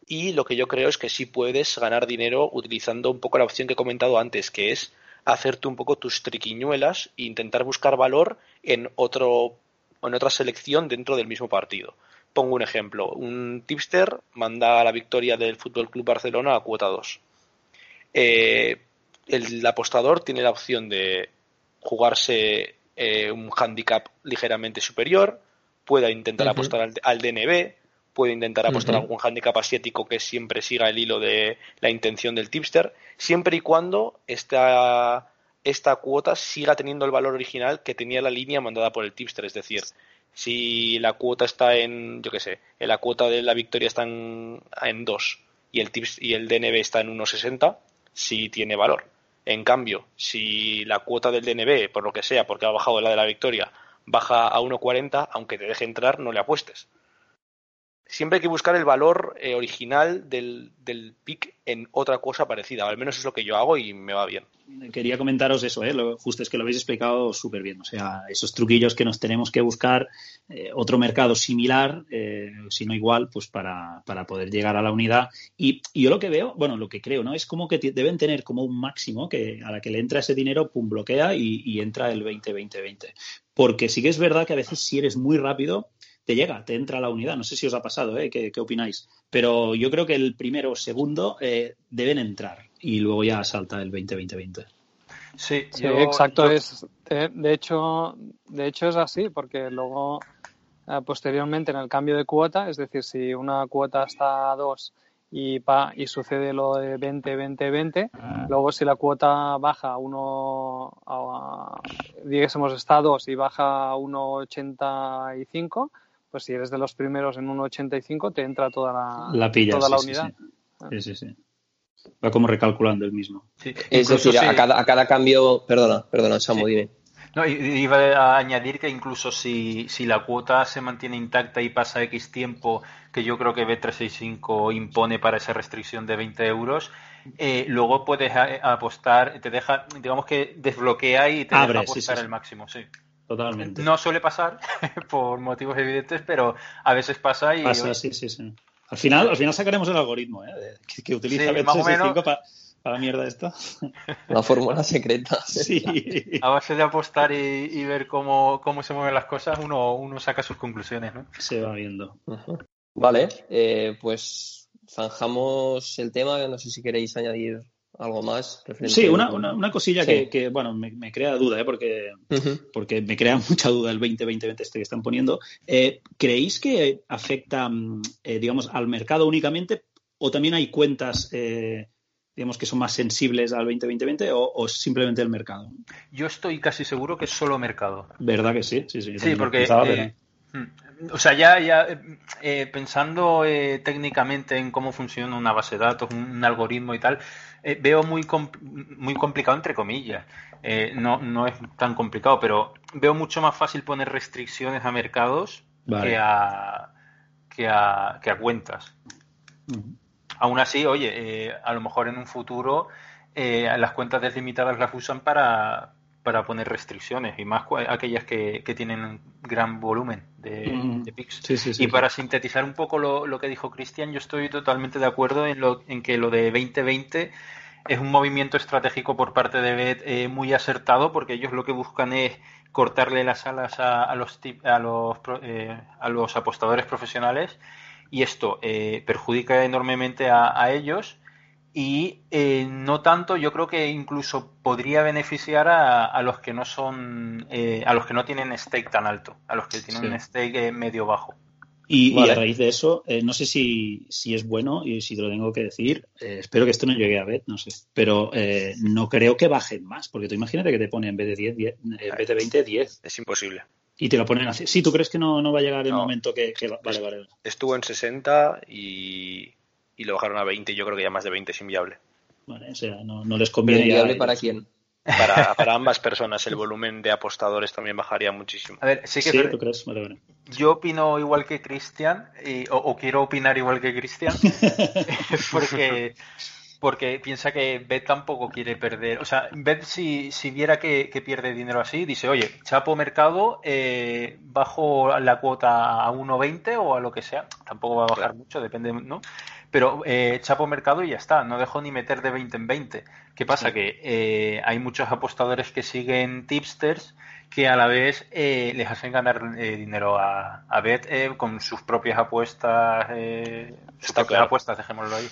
Y lo que yo creo es que sí puedes ganar dinero utilizando un poco la opción que he comentado antes, que es hacerte un poco tus triquiñuelas e intentar buscar valor en otro en otra selección dentro del mismo partido. Pongo un ejemplo. Un tipster manda a la victoria del Fútbol Club Barcelona a cuota 2. Eh, el apostador tiene la opción de jugarse eh, un handicap ligeramente superior, pueda intentar apostar al, DNB, puede intentar apostar algún handicap asiático que siempre siga el hilo de la intención del tipster, siempre y cuando esta, esta cuota siga teniendo el valor original que tenía la línea mandada por el tipster. Es decir, si la cuota está en, yo qué sé, la cuota de la victoria está en, en 2 y el, tips, y el DNB está en 1,60, sí tiene valor. En cambio, si la cuota del DNB, por lo que sea, porque ha bajado la de la victoria, baja a 1,40, aunque te deje entrar, no le apuestes. Siempre hay que buscar el valor eh, original del, del pick en otra cosa parecida. Al menos es lo que yo hago y me va bien quería comentaros eso, ¿eh? lo, justo es que lo habéis explicado súper bien. O sea, esos truquillos que nos tenemos que buscar, eh, otro mercado similar, eh, si no igual, pues para, para, poder llegar a la unidad. Y, yo lo que veo, bueno, lo que creo, ¿no? Es como que deben tener como un máximo que a la que le entra ese dinero, pum, bloquea y, entra el 20-20-20. Porque sí que es verdad que a veces si eres muy rápido, te llega, te entra la unidad. No sé si os ha pasado, ¿eh? ¿Qué, opináis? Pero yo creo que el primero o segundo eh, deben entrar y luego ya salta el 20-20-20. Sí, exacto. Es, de, hecho, de hecho es así, porque luego eh, posteriormente en el cambio de cuota, es decir, si una cuota está a 2 y, y sucede lo de 20, 20, 20, luego si la cuota baja a 1, digamos está a 2 y baja a 1,85, pues si eres de los primeros en 1,85 te entra toda la, toda la unidad. sí, sí. sí va como recalculando el mismo. es decir, a, cada, cambio, perdona, perdona, Samu, dime. No, iba a añadir que incluso si, la cuota se mantiene intacta y pasa X tiempo, que yo creo que B365 impone para esa restricción de 20 euros, eh, luego puedes apostar, te deja, digamos que desbloquea y te deja apostar el máximo, sí. Totalmente. No suele pasar por motivos evidentes, pero a veces pasa y. Pasa, sí, sí, sí. Al final, al final sacaremos el algoritmo, ¿eh? que, utiliza b 365 para la mierda esto. La fórmula secreta. Sí. A base de apostar y, ver cómo, se mueven las cosas, uno, uno saca sus conclusiones, ¿no? Se va viendo. Vale, eh, pues zanjamos el tema. No sé si queréis añadir algo más. Sí, una, una, cosilla Que, bueno, me, crea duda, ¿eh? porque, porque me crea mucha duda el 20-20-20 este que están poniendo. Eh, ¿Creéis que afecta, mm, eh, digamos, al mercado únicamente o también hay cuentas, eh, digamos, que son más sensibles al 20-20-20 o, simplemente el mercado? Yo estoy casi seguro que es solo mercado. ¿Verdad que sí? Sí, sí, sí porque... Hmm. O sea, ya, ya pensando técnicamente en cómo funciona una base de datos, un algoritmo y tal, eh, veo muy, muy complicado, entre comillas. Eh, no, no es tan complicado, pero veo mucho más fácil poner restricciones a mercados que, a, que, a, que a cuentas. Aún así, oye, eh, a lo mejor en un futuro las cuentas deslimitadas las usan para, para poner restricciones y más aquellas que, que tienen gran volumen de, de PICs. y para sintetizar un poco lo, lo que dijo Cristian, yo estoy totalmente de acuerdo en, lo, en que lo de 2020 es un movimiento estratégico por parte de Bet eh, muy acertado porque ellos lo que buscan es cortarle las alas a, los, a, los, eh, a los apostadores profesionales y esto eh, perjudica enormemente a, ellos y no tanto yo creo que incluso podría beneficiar a, los que no son a los que no tienen stake tan alto a los que tienen un stake medio bajo y, a raíz de eso, eh, no sé si, si, es bueno y si te lo tengo que decir, eh, espero que esto no llegue a Bet, no sé, pero eh, no creo que bajen más, porque tú imagínate que te ponen en vez de 10, 10 en vez de 20, 10. Es imposible. Y te lo ponen así. Sí, ¿tú crees que no, no va a llegar el momento que, vale, vale, Estuvo en 60 y, y, lo bajaron a 20 y yo creo que ya más de 20 es inviable. Vale, o sea, no, no les conviene. ¿Inviable para quién? Para, para, ambas personas el volumen de apostadores también bajaría muchísimo. A ver, sí que sí, ¿tú crees? Vale, yo opino igual que Cristian, o, quiero opinar igual que Cristian, porque, porque piensa que Bet tampoco quiere perder. O sea, Bet si, si viera que, pierde dinero así, dice, oye, chapo mercado, eh, bajo la cuota a 1,20 o a lo que sea. Tampoco va a bajar mucho, depende, ¿no? Pero eh, chapo mercado y ya está, no dejo ni meter de 20 en 20. ¿Qué pasa? Que eh, hay muchos apostadores que siguen tipsters que a la vez eh, les hacen ganar eh, dinero a, a Bet eh, con sus propias apuestas, sus propias apuestas, dejémoslo ahí.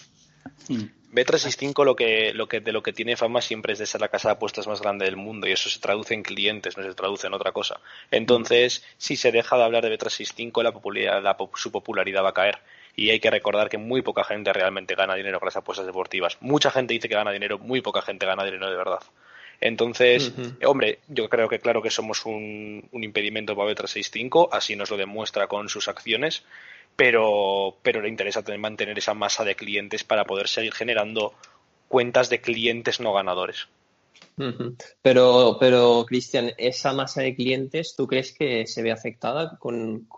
Hmm. Bet365 lo que, lo que, de lo que tiene fama siempre es de ser la casa de apuestas más grande del mundo y eso se traduce en clientes, no se traduce en otra cosa. Entonces, si se deja de hablar de Bet365, la popularidad, su popularidad va a caer. Y hay que recordar que muy poca gente realmente gana dinero con las apuestas deportivas. Mucha gente dice que gana dinero, muy poca gente gana dinero de verdad. Entonces, hombre, yo creo que claro que somos un, impedimento para B365, así nos lo demuestra con sus acciones, pero, pero le interesa mantener esa masa de clientes para poder seguir generando cuentas de clientes no ganadores. Pero, pero Cristian, esa masa de clientes, ¿tú crees que se ve afectada con,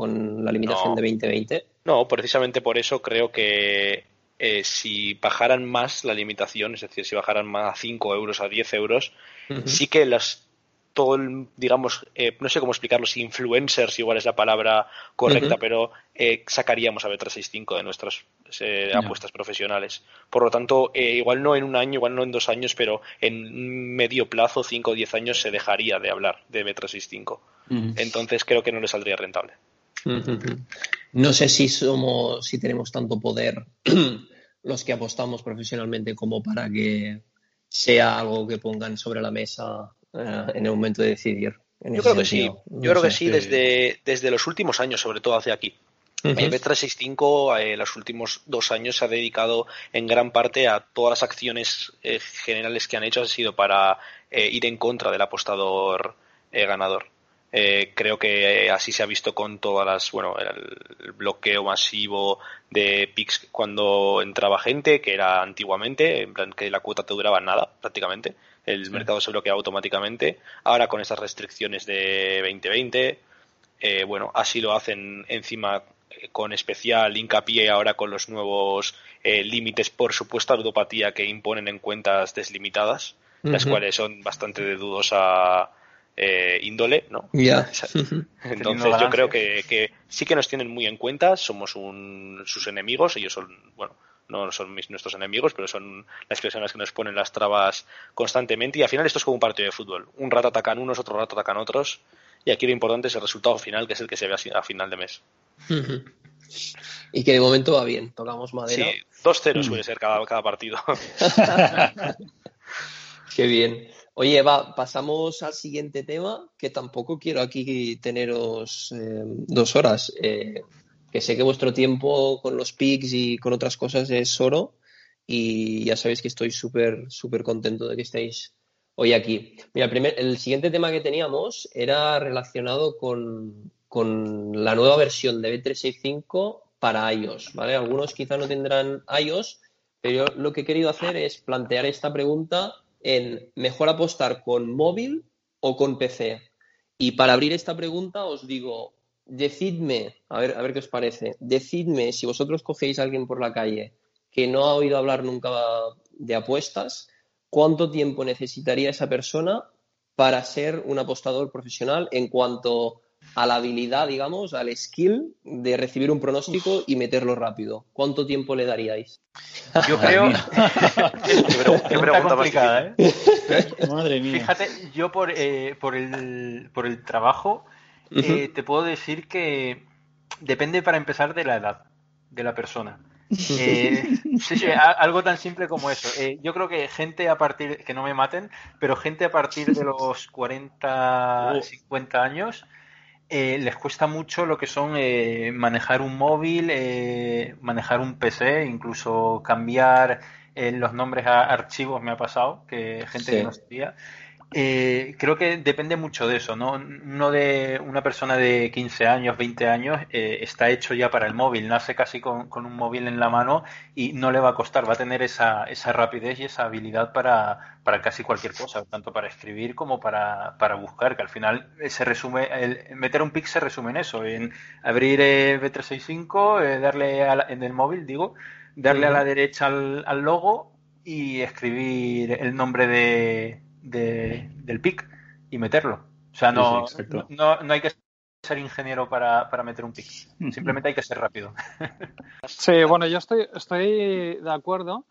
la limitación de 2020? No, precisamente por eso creo que eh, si bajaran más la limitación, es decir, si bajaran más a 5 euros, a 10 euros, sí que las todo digamos, eh, no sé cómo explicarlo, si influencers igual es la palabra correcta, pero eh, sacaríamos a B365 de nuestras apuestas profesionales. Por lo tanto, igual no en un año, igual no en dos años, pero en medio plazo, 5 o 10 años, se dejaría de hablar de B365. Entonces creo que no le saldría rentable. No sé si somos, si tenemos tanto poder los que apostamos profesionalmente como para que sea algo que pongan sobre la mesa eh, en el momento de decidir. Yo creo que sí. Yo creo que sí desde, desde los últimos años, sobre todo hacia aquí. Uh Bet365 en los últimos dos años se ha dedicado en gran parte a todas las acciones eh, generales que han hecho, ha sido para eh, ir en contra del apostador ganador. Eh, creo que así se ha visto con todas las, bueno, el, bloqueo masivo de PIX cuando entraba gente, que era antiguamente, en plan que la cuota te duraba nada prácticamente, el mercado se bloqueaba automáticamente. Ahora con esas restricciones de 2020, eh, bueno, así lo hacen encima eh, con especial hincapié ahora con los nuevos límites por supuesta ludopatía que imponen en cuentas deslimitadas, las cuales son bastante de dudosa eh, índole, ¿no? Entonces yo creo que, sí que nos tienen muy en cuenta, somos sus enemigos, ellos son, bueno, no son nuestros enemigos, pero son las personas que nos ponen las trabas constantemente y al final esto es como un partido de fútbol. Un rato atacan unos, otro rato atacan otros y aquí lo importante es el resultado final, que es el que se ve a final de mes. Y que de momento va bien, tocamos madera. Sí, 2-0 suele ser cada, cada partido. Qué bien. Oye, Eva, pasamos al siguiente tema, que tampoco quiero aquí teneros eh, dos horas. Eh, que sé que vuestro tiempo con los pics y con otras cosas es oro y ya sabéis que estoy súper, súper contento de que estéis hoy aquí. Mira, el, el siguiente tema que teníamos era relacionado con, con la nueva versión de B365 para iOS, ¿vale? Algunos quizá no tendrán iOS, pero lo que he querido hacer es plantear esta pregunta en mejor apostar con móvil o con PC. Y para abrir esta pregunta os digo, decidme, a ver, a ver qué os parece, decidme si vosotros cogéis a alguien por la calle que no ha oído hablar nunca de apuestas, cuánto tiempo necesitaría esa persona para ser un apostador profesional en cuanto a la habilidad, digamos, al skill de recibir un pronóstico y meterlo rápido? ¿Cuánto tiempo le daríais? Yo creo. Qué pregunta complicada, ¿eh? Madre mía. Fíjate, yo por, eh, por, el, por el trabajo eh, te puedo decir que depende para empezar de la edad de la persona. Eh, sí, sí, algo tan simple como eso. Eh, yo creo que gente a partir, que no me maten, pero gente a partir de los 40, 50 años, eh, les cuesta mucho lo que son manejar un móvil, manejar un PC, incluso cambiar los nombres a archivos me ha pasado, que gente que no sabía. Eh, creo que depende mucho de eso, ¿no? No de una persona de 15 años, 20 años, eh, está hecho ya para el móvil, nace casi con, un móvil en la mano y no le va a costar, va a tener esa, esa rapidez y esa habilidad para, para casi cualquier cosa, tanto para escribir como para, para buscar, que al final se resume, el, meter un pic se resume en eso, en abrir eh, B365, darle en el móvil, digo, darle a la derecha al, al logo y escribir el nombre de de, del pic y meterlo. O sea, no, no, no, hay que ser ingeniero para, para meter un pic. Simplemente hay que ser rápido. Sí, bueno, yo estoy, estoy de acuerdo,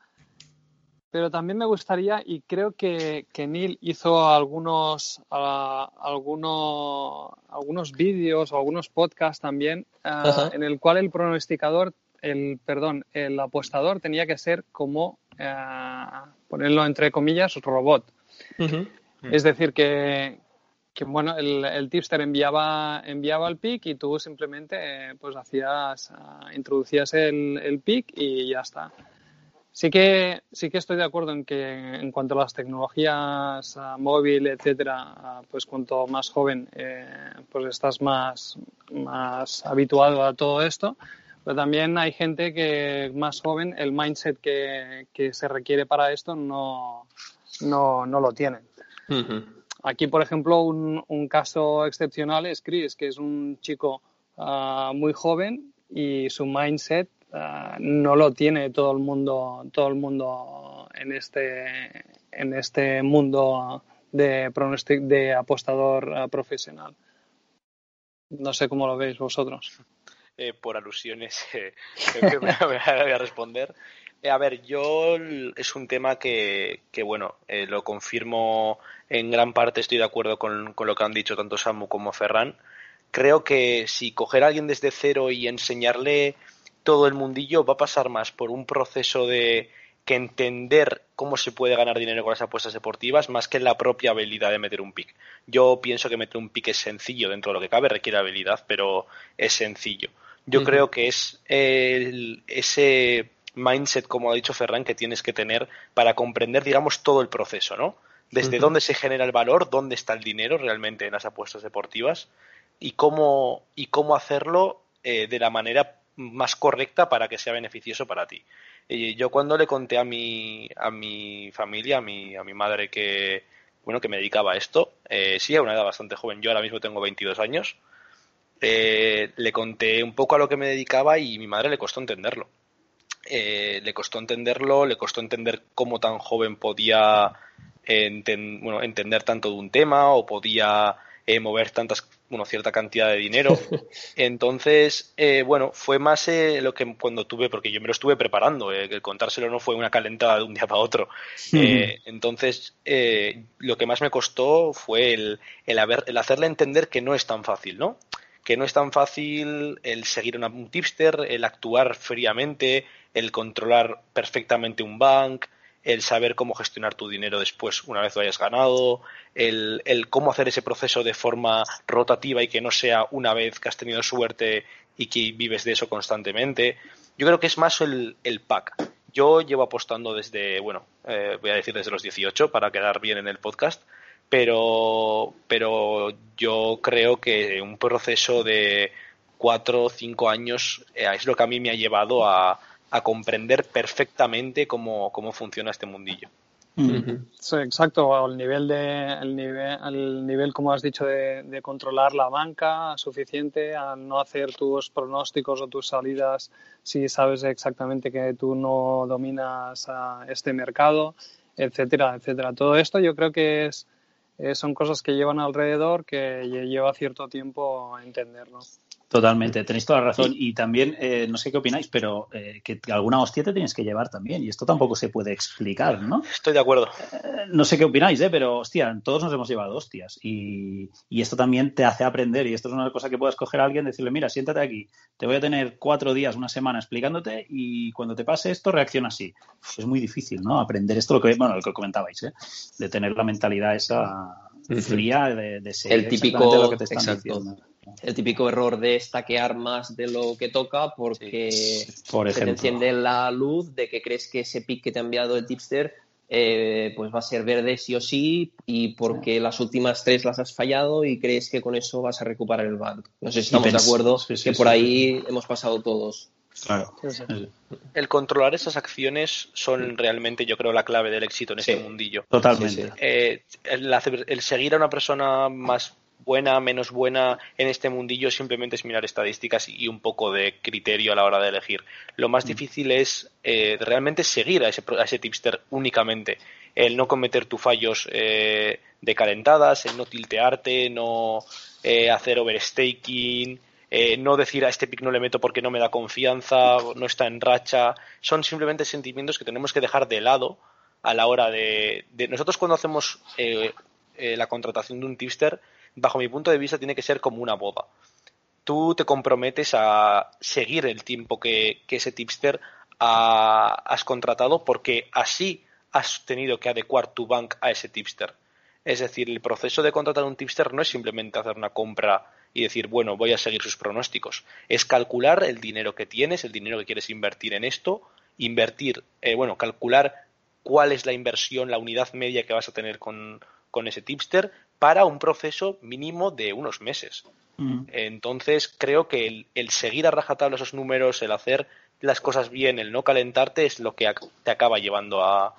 pero también me gustaría, y creo que, que Neil hizo algunos, algunos, algunos vídeos o algunos podcasts también, ah, en el cual el pronosticador, el, perdón, el apostador tenía que ser como, ah, ponerlo entre comillas, robot. Es decir, que, bueno, el, tipster enviaba, enviaba el pick y tú simplemente pues hacías, ah, introducías el, el pick y ya está. Sí que, sí que estoy de acuerdo en que en cuanto a las tecnologías uh, móvil, etcétera, ah, pues cuanto más joven, eh, pues estás más, más habituado a todo esto. Pero también hay gente que más joven, el mindset que, que se requiere para esto no, no, no lo tienen. Aquí, por ejemplo, un, un, caso excepcional es Chris, que es un chico ah, muy joven y su mindset ah, no lo tiene todo el mundo, todo el mundo en este, en este mundo de, de apostador ah, profesional. No sé cómo lo veis vosotros. Eh, por alusiones, eh, voy a responder. Eh, a ver, yo es un tema que, bueno, eh, lo confirmo en gran parte, estoy de acuerdo con, lo que han dicho tanto Samu como Ferran. Creo que si coger a alguien desde cero y enseñarle todo el mundillo va a pasar más por un proceso de que entender cómo se puede ganar dinero con las apuestas deportivas más que la propia habilidad de meter un pick. Yo pienso que meter un pick es sencillo dentro de lo que cabe, requiere habilidad, pero es sencillo. Yo creo que es ese mindset, como ha dicho Ferran, que tienes que tener para comprender, digamos, todo el proceso, ¿no? Desde dónde se genera el valor, dónde está el dinero realmente en las apuestas deportivas y cómo, y cómo hacerlo eh, de la manera más correcta para que sea beneficioso para ti. Y yo cuando le conté a mi, a mi familia, a mi, a mi madre que, bueno, que me dedicaba a esto, eh, sí, a una edad bastante joven, yo ahora mismo tengo 22 años, eh, le conté un poco a lo que me dedicaba y mi madre le costó entenderlo. Eh, le costó entenderlo, le costó entender cómo tan joven podía bueno, entender tanto de un tema o podía eh, mover tantas, bueno, cierta cantidad de dinero. Entonces, eh, bueno, fue más lo que cuando tuve, porque yo me lo estuve preparando, el contárselo no fue una calentada de un día para otro. entonces, lo que más me costó fue el, el, haber, el hacerle entender que no es tan fácil, ¿no? Que no es tan fácil el seguir a un tipster, el actuar fríamente, el controlar perfectamente un bank, el saber cómo gestionar tu dinero después una vez lo hayas ganado, el, cómo hacer ese proceso de forma rotativa y que no sea una vez que has tenido suerte y que vives de eso constantemente. Yo creo que es más el, el pack. Yo llevo apostando desde, bueno, eh, voy a decir desde los 18 para quedar bien en el podcast, pero, pero yo creo que un proceso de cuatro o cinco años eh, es lo que a mí me ha llevado a, a comprender perfectamente cómo, cómo funciona este mundillo. Sí, exacto, al nivel de el nivel, al nivel como has dicho de, controlar la banca suficiente, a no hacer tus pronósticos o tus salidas si sabes exactamente que tú no dominas a este mercado, etcétera, etcétera. Todo esto yo creo que es eh, son cosas que llevan alrededor que lleva cierto tiempo entenderlo. Totalmente, tenéis toda la razón. Y también, eh, no sé qué opináis, pero eh, que, alguna hostia te tienes que llevar también. Y esto tampoco se puede explicar, ¿no? Estoy de acuerdo. Eh, no sé qué opináis, ¿eh? pero hostia, todos nos hemos llevado hostias. Y, y, esto también te hace aprender. Y esto es una cosa que puedes coger a alguien, decirle, mira, siéntate aquí, te voy a tener cuatro días, una semana explicándote y cuando te pase esto, reacciona así. es muy difícil, ¿no? Aprender esto, lo que, bueno, lo que comentabais, ¿eh? De tener la mentalidad esa fría de, de ser el típico lo que te están diciendo el típico error de estaquear más de lo que toca porque se te enciende la luz de que crees que ese pick que te ha enviado el tipster eh, pues va a ser verde sí o sí y porque las últimas tres las has fallado y crees que con eso vas a recuperar el bank. No sé si estamos de acuerdo que por ahí hemos pasado todos. Claro. El controlar esas acciones son realmente, yo creo, la clave del éxito en este mundillo. Totalmente. Eh, el, seguir a una persona más buena, menos buena en este mundillo simplemente es mirar estadísticas y un poco de criterio a la hora de elegir. Lo más mm. difícil es eh, realmente seguir a ese, a ese tipster únicamente. El no cometer tus fallos eh, de calentadas, el no tiltearte, no eh, hacer overstaking, no decir a este pick no le meto porque no me da confianza, no está en racha. Son simplemente sentimientos que tenemos que dejar de lado a la hora de, nosotros cuando hacemos la contratación de un tipster bajo mi punto de vista, tiene que ser como una boda. Tú te comprometes a seguir el tiempo que, ese tipster has contratado porque así has tenido que adecuar tu bank a ese tipster. Es decir, el proceso de contratar un tipster no es simplemente hacer una compra y decir, bueno, voy a seguir sus pronósticos. Es calcular el dinero que tienes, el dinero que quieres invertir en esto, invertir, eh, bueno, calcular cuál es la inversión, la unidad media que vas a tener con, con ese tipster, para un proceso mínimo de unos meses. Mm. Entonces, creo que el, seguir a rajatabla esos números, el hacer las cosas bien, el no calentarte, es lo que te acaba llevando a,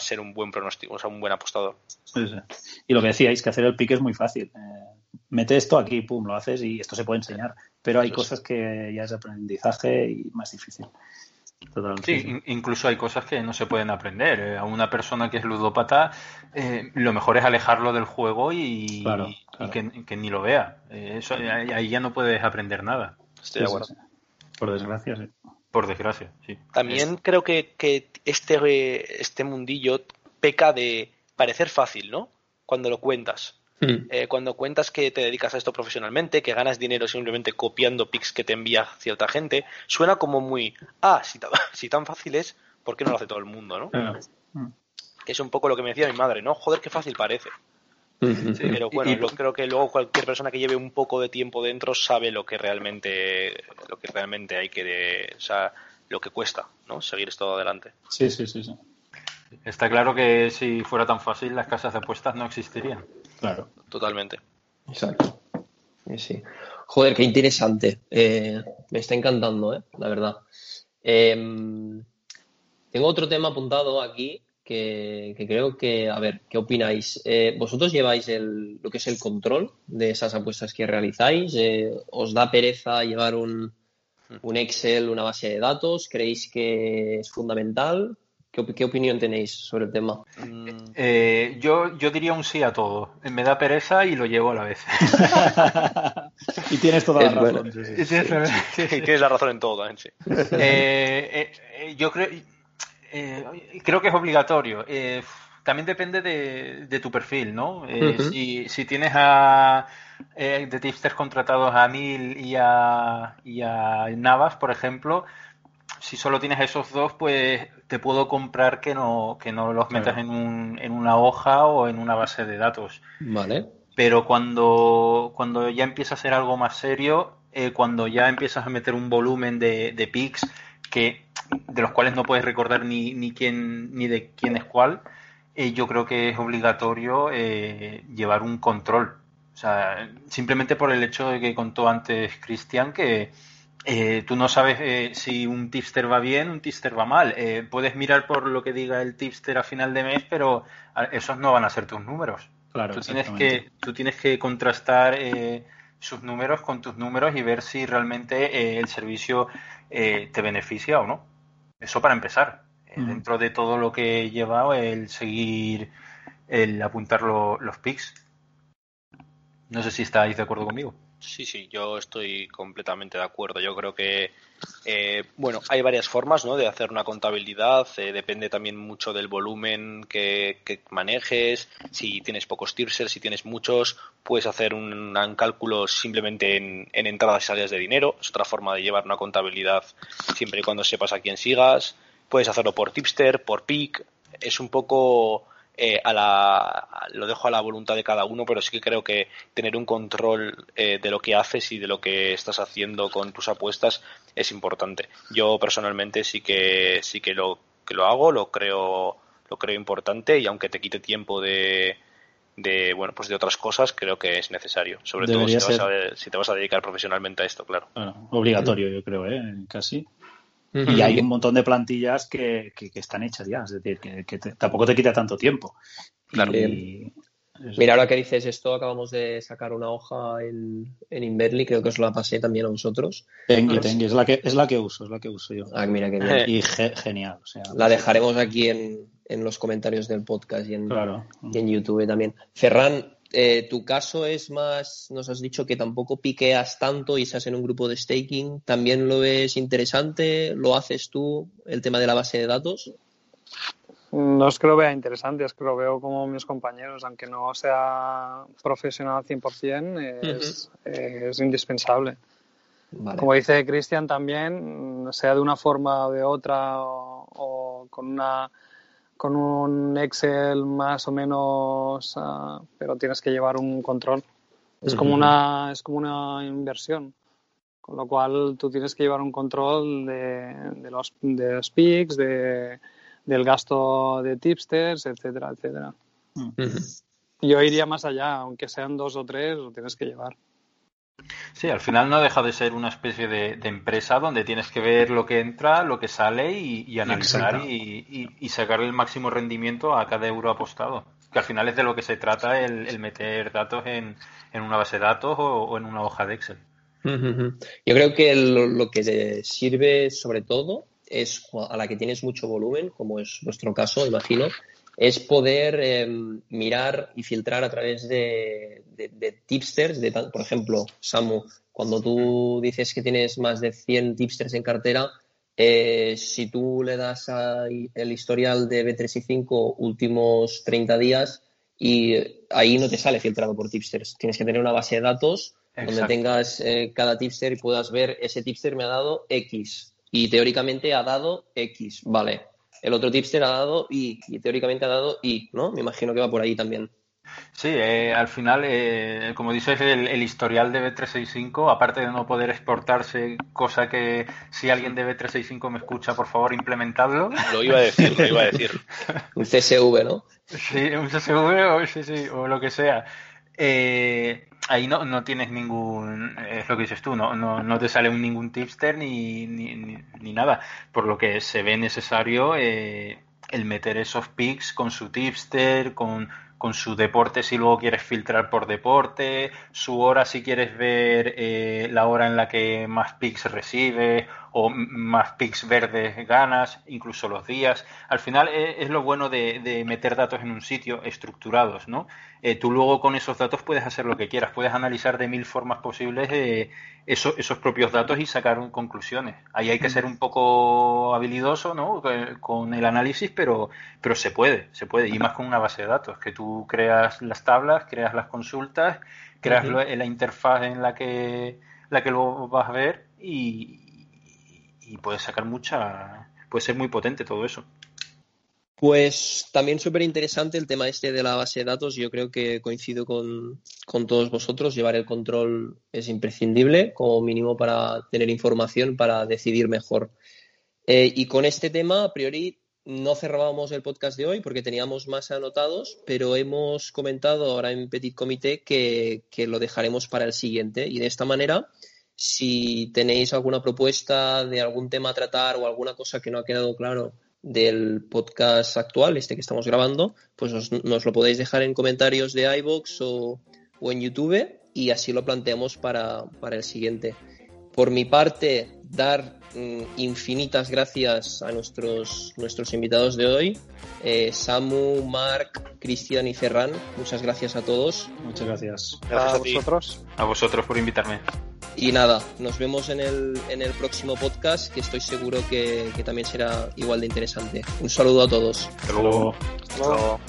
ser un buen pronóstico, o sea, un buen apostador. Y lo que decíais, que hacer el pique es muy fácil. Eh, mete esto aquí, pum, lo haces y esto se puede enseñar. Pero hay cosas que ya es aprendizaje y más difícil. Sí, incluso hay cosas que no se pueden aprender. Eh, a una persona que es ludópata, eh, lo mejor es alejarlo del juego y, que, ni lo vea. Eh, eso, ahí ya no puedes aprender nada. Estoy de acuerdo. Por desgracia, sí. Por desgracia, sí. También creo que, que este, este mundillo peca de parecer fácil, ¿no? Cuando lo cuentas. Hmm. Eh, cuando cuentas que te dedicas a esto profesionalmente, que ganas dinero simplemente copiando pics que te envía cierta gente, suena como muy, ah, si, tan fácil es, ¿por qué no lo hace todo el mundo, no? Hmm. Que es un poco lo que me decía mi madre, ¿no? Joder, qué fácil parece. Hmm, pero bueno, yo creo que luego cualquier persona que lleve un poco de tiempo dentro sabe lo que realmente, lo que realmente hay que, o sea, lo que cuesta, ¿no? Seguir esto adelante. Sí, sí, sí, sí. Está claro que si fuera tan fácil las casas de apuestas no existirían. Claro. Totalmente. Exacto. Sí. Joder, qué interesante. Eh, me está encantando, ¿eh? la verdad. Em, tengo otro tema apuntado aquí que, creo que, a ver, ¿qué opináis? Eh, ¿Vosotros lleváis el, lo que es el control de esas apuestas que realizáis? ¿Os da pereza llevar un, un Excel, una base de datos? ¿Creéis que es fundamental? ¿Qué, opinión tenéis sobre el tema? Eh, yo, yo diría un sí a todo. Me da pereza y lo llevo a la vez. y tienes toda la razón. tienes, la razón en todo también, sí. Eh, eh, yo creo, creo que es obligatorio. también depende de, tu perfil, ¿no? si, si, tienes a de tipsters contratados a Neil y a, y a Navas, por ejemplo, si solo tienes esos dos, pues te puedo comprar que no, que no los metas en, un, en una hoja o en una base de datos. Vale. Pero cuando, cuando ya empieza a ser algo más serio, eh, cuando ya empiezas a meter un volumen de, de pics que, de los cuales no puedes recordar ni, ni quién, ni de quién es cuál, eh, yo creo que es obligatorio eh, llevar un control. O sea, simplemente por el hecho de que contó antes Cristian que eh, tú no sabes eh, si un tipster va bien, un tipster va mal. Eh, puedes mirar por lo que diga el tipster a final de mes, pero esos no van a ser tus números. Claro, tú tienes que tú tienes que contrastar sus números con tus números y ver si realmente el servicio te beneficia o no. Eso para empezar. Dentro de todo lo que lleva el seguir el apuntar los picks. No sé si estáis de acuerdo conmigo. Sí, sí, yo estoy completamente de acuerdo. Yo creo que, eh, bueno, hay varias formas ¿no? de hacer una contabilidad. Eh, depende también mucho del volumen que, manejes. Si tienes pocos tipsters, si tienes muchos, puedes hacer un, cálculo simplemente en, en, entradas y salidas de dinero. Es otra forma de llevar una contabilidad siempre y cuando sepas a quién sigas. Puedes hacerlo por tipster, por pick. Es un poco eh, a la, lo dejo a la voluntad de cada uno, pero sí que creo que tener un control eh, de lo que haces y de lo que estás haciendo con tus apuestas es importante. Yo personalmente sí que sí que lo que lo hago, lo creo lo creo importante y aunque te quite tiempo de, de bueno pues de otras cosas creo que es necesario sobre todo si te, vas a, si te, vas a, dedicar profesionalmente a esto claro obligatorio yo creo ¿eh? casi y hay un montón de plantillas que, que, están hechas ya, es decir, que, tampoco te quita tanto tiempo. Claro. Mira, ahora que dices esto, acabamos de sacar una hoja en, en Inverly, creo que os la pasé también a vosotros. Tengo, tengo, es la que es la que uso, es la que uso yo. Ah, mira qué bien. Y genial. O sea, la dejaremos aquí en, en, los comentarios del podcast y en, y en YouTube también. Ferran, eh, tu caso es más, nos has dicho que tampoco piqueas tanto y estás en un grupo de staking. ¿También lo ves interesante? ¿Lo haces tú, el tema de la base de datos? No es que lo vea interesante, es que lo veo como mis compañeros, aunque no sea profesional 100%, es, es indispensable. Como dice Cristian también, sea de una forma o de otra o con una con un Excel más o menos, ah, pero tienes que llevar un control. Es como una es como una inversión, con lo cual tú tienes que llevar un control de, de los de los peaks, de, del gasto de tipsters, etcétera, etcétera. Yo iría más allá, aunque sean dos o tres, lo tienes que llevar. Sí, al final no deja de ser una especie de, empresa donde tienes que ver lo que entra, lo que sale y, analizar y, sacar el máximo rendimiento a cada euro apostado. Que al final es de lo que se trata el, meter datos en, una base de datos o, en una hoja de Excel. Yo creo que lo, que sirve sobre todo es a la que tienes mucho volumen, como es vuestro caso, imagino, es poder em, mirar y filtrar a través de, tipsters, de, por ejemplo, Samu, cuando tú dices que tienes más de 100 tipsters en cartera, eh, si tú le das el historial de B3 y 5 últimos 30 días y ahí no te sale filtrado por tipsters, tienes que tener una base de datos donde tengas eh, cada tipster y puedas ver ese tipster me ha dado X y teóricamente ha dado X, vale el otro tipster ha dado y, y teóricamente ha dado y, ¿no? Me imagino que va por ahí también. Sí, eh, al final, eh, como dices, el, historial de B365, aparte de no poder exportarse, cosa que si alguien de B365 me escucha, por favor, implementadlo. Lo iba a decir, lo iba a decir. un CSV, ¿no? Sí, un CSV o, sí, sí, o lo que sea. Eh, ahí no, no tienes ningún, es lo que dices tú, no, no, no te sale ningún tipster ni, ni, ni, nada, por lo que se ve necesario eh, el meter esos picks con su tipster, con con su deporte si luego quieres filtrar por deporte, su hora si quieres ver eh, la hora en la que más pics recibe o más pics verdes ganas, incluso los días. Al final eh, es, lo bueno de, meter datos en un sitio estructurados, ¿no? Eh, tú luego con esos datos puedes hacer lo que quieras, puedes analizar de mil formas posibles esos propios datos y sacar conclusiones. Ahí hay que ser un poco habilidoso, ¿no? Con el análisis, pero, pero se puede, se puede, y más con una base de datos, que tú creas las tablas, creas las consultas, creas la interfaz en la que, la que lo vas a ver y, y puedes sacar mucha, puede ser muy potente todo eso. Pues también súper interesante el tema este de la base de datos. Yo creo que coincido con, todos vosotros. Llevar el control es imprescindible, como mínimo para tener información para decidir mejor. Eh, y con este tema, a priori, no cerrábamos el podcast de hoy porque teníamos más anotados, pero hemos comentado ahora en Petit Comité que, que lo dejaremos para el siguiente. Y de esta manera si tenéis alguna propuesta de algún tema a tratar o alguna cosa que no ha quedado claro del podcast actual, este que estamos grabando, pues nos lo podéis dejar en comentarios de iBox o, o, en YouTube y así lo planteamos para, para el siguiente. por mi parte, dar mm, infinitas gracias a nuestros, nuestros invitados de hoy. Eh, Samu, Marc, Cristian y Ferran, muchas gracias a todos. Muchas gracias. Gracias a vosotros. A vosotros por invitarme. Y nada, nos vemos en el, en el próximo podcast, que estoy seguro que, que también será igual de interesante. Un saludo a todos. Hasta luego. Hasta luego.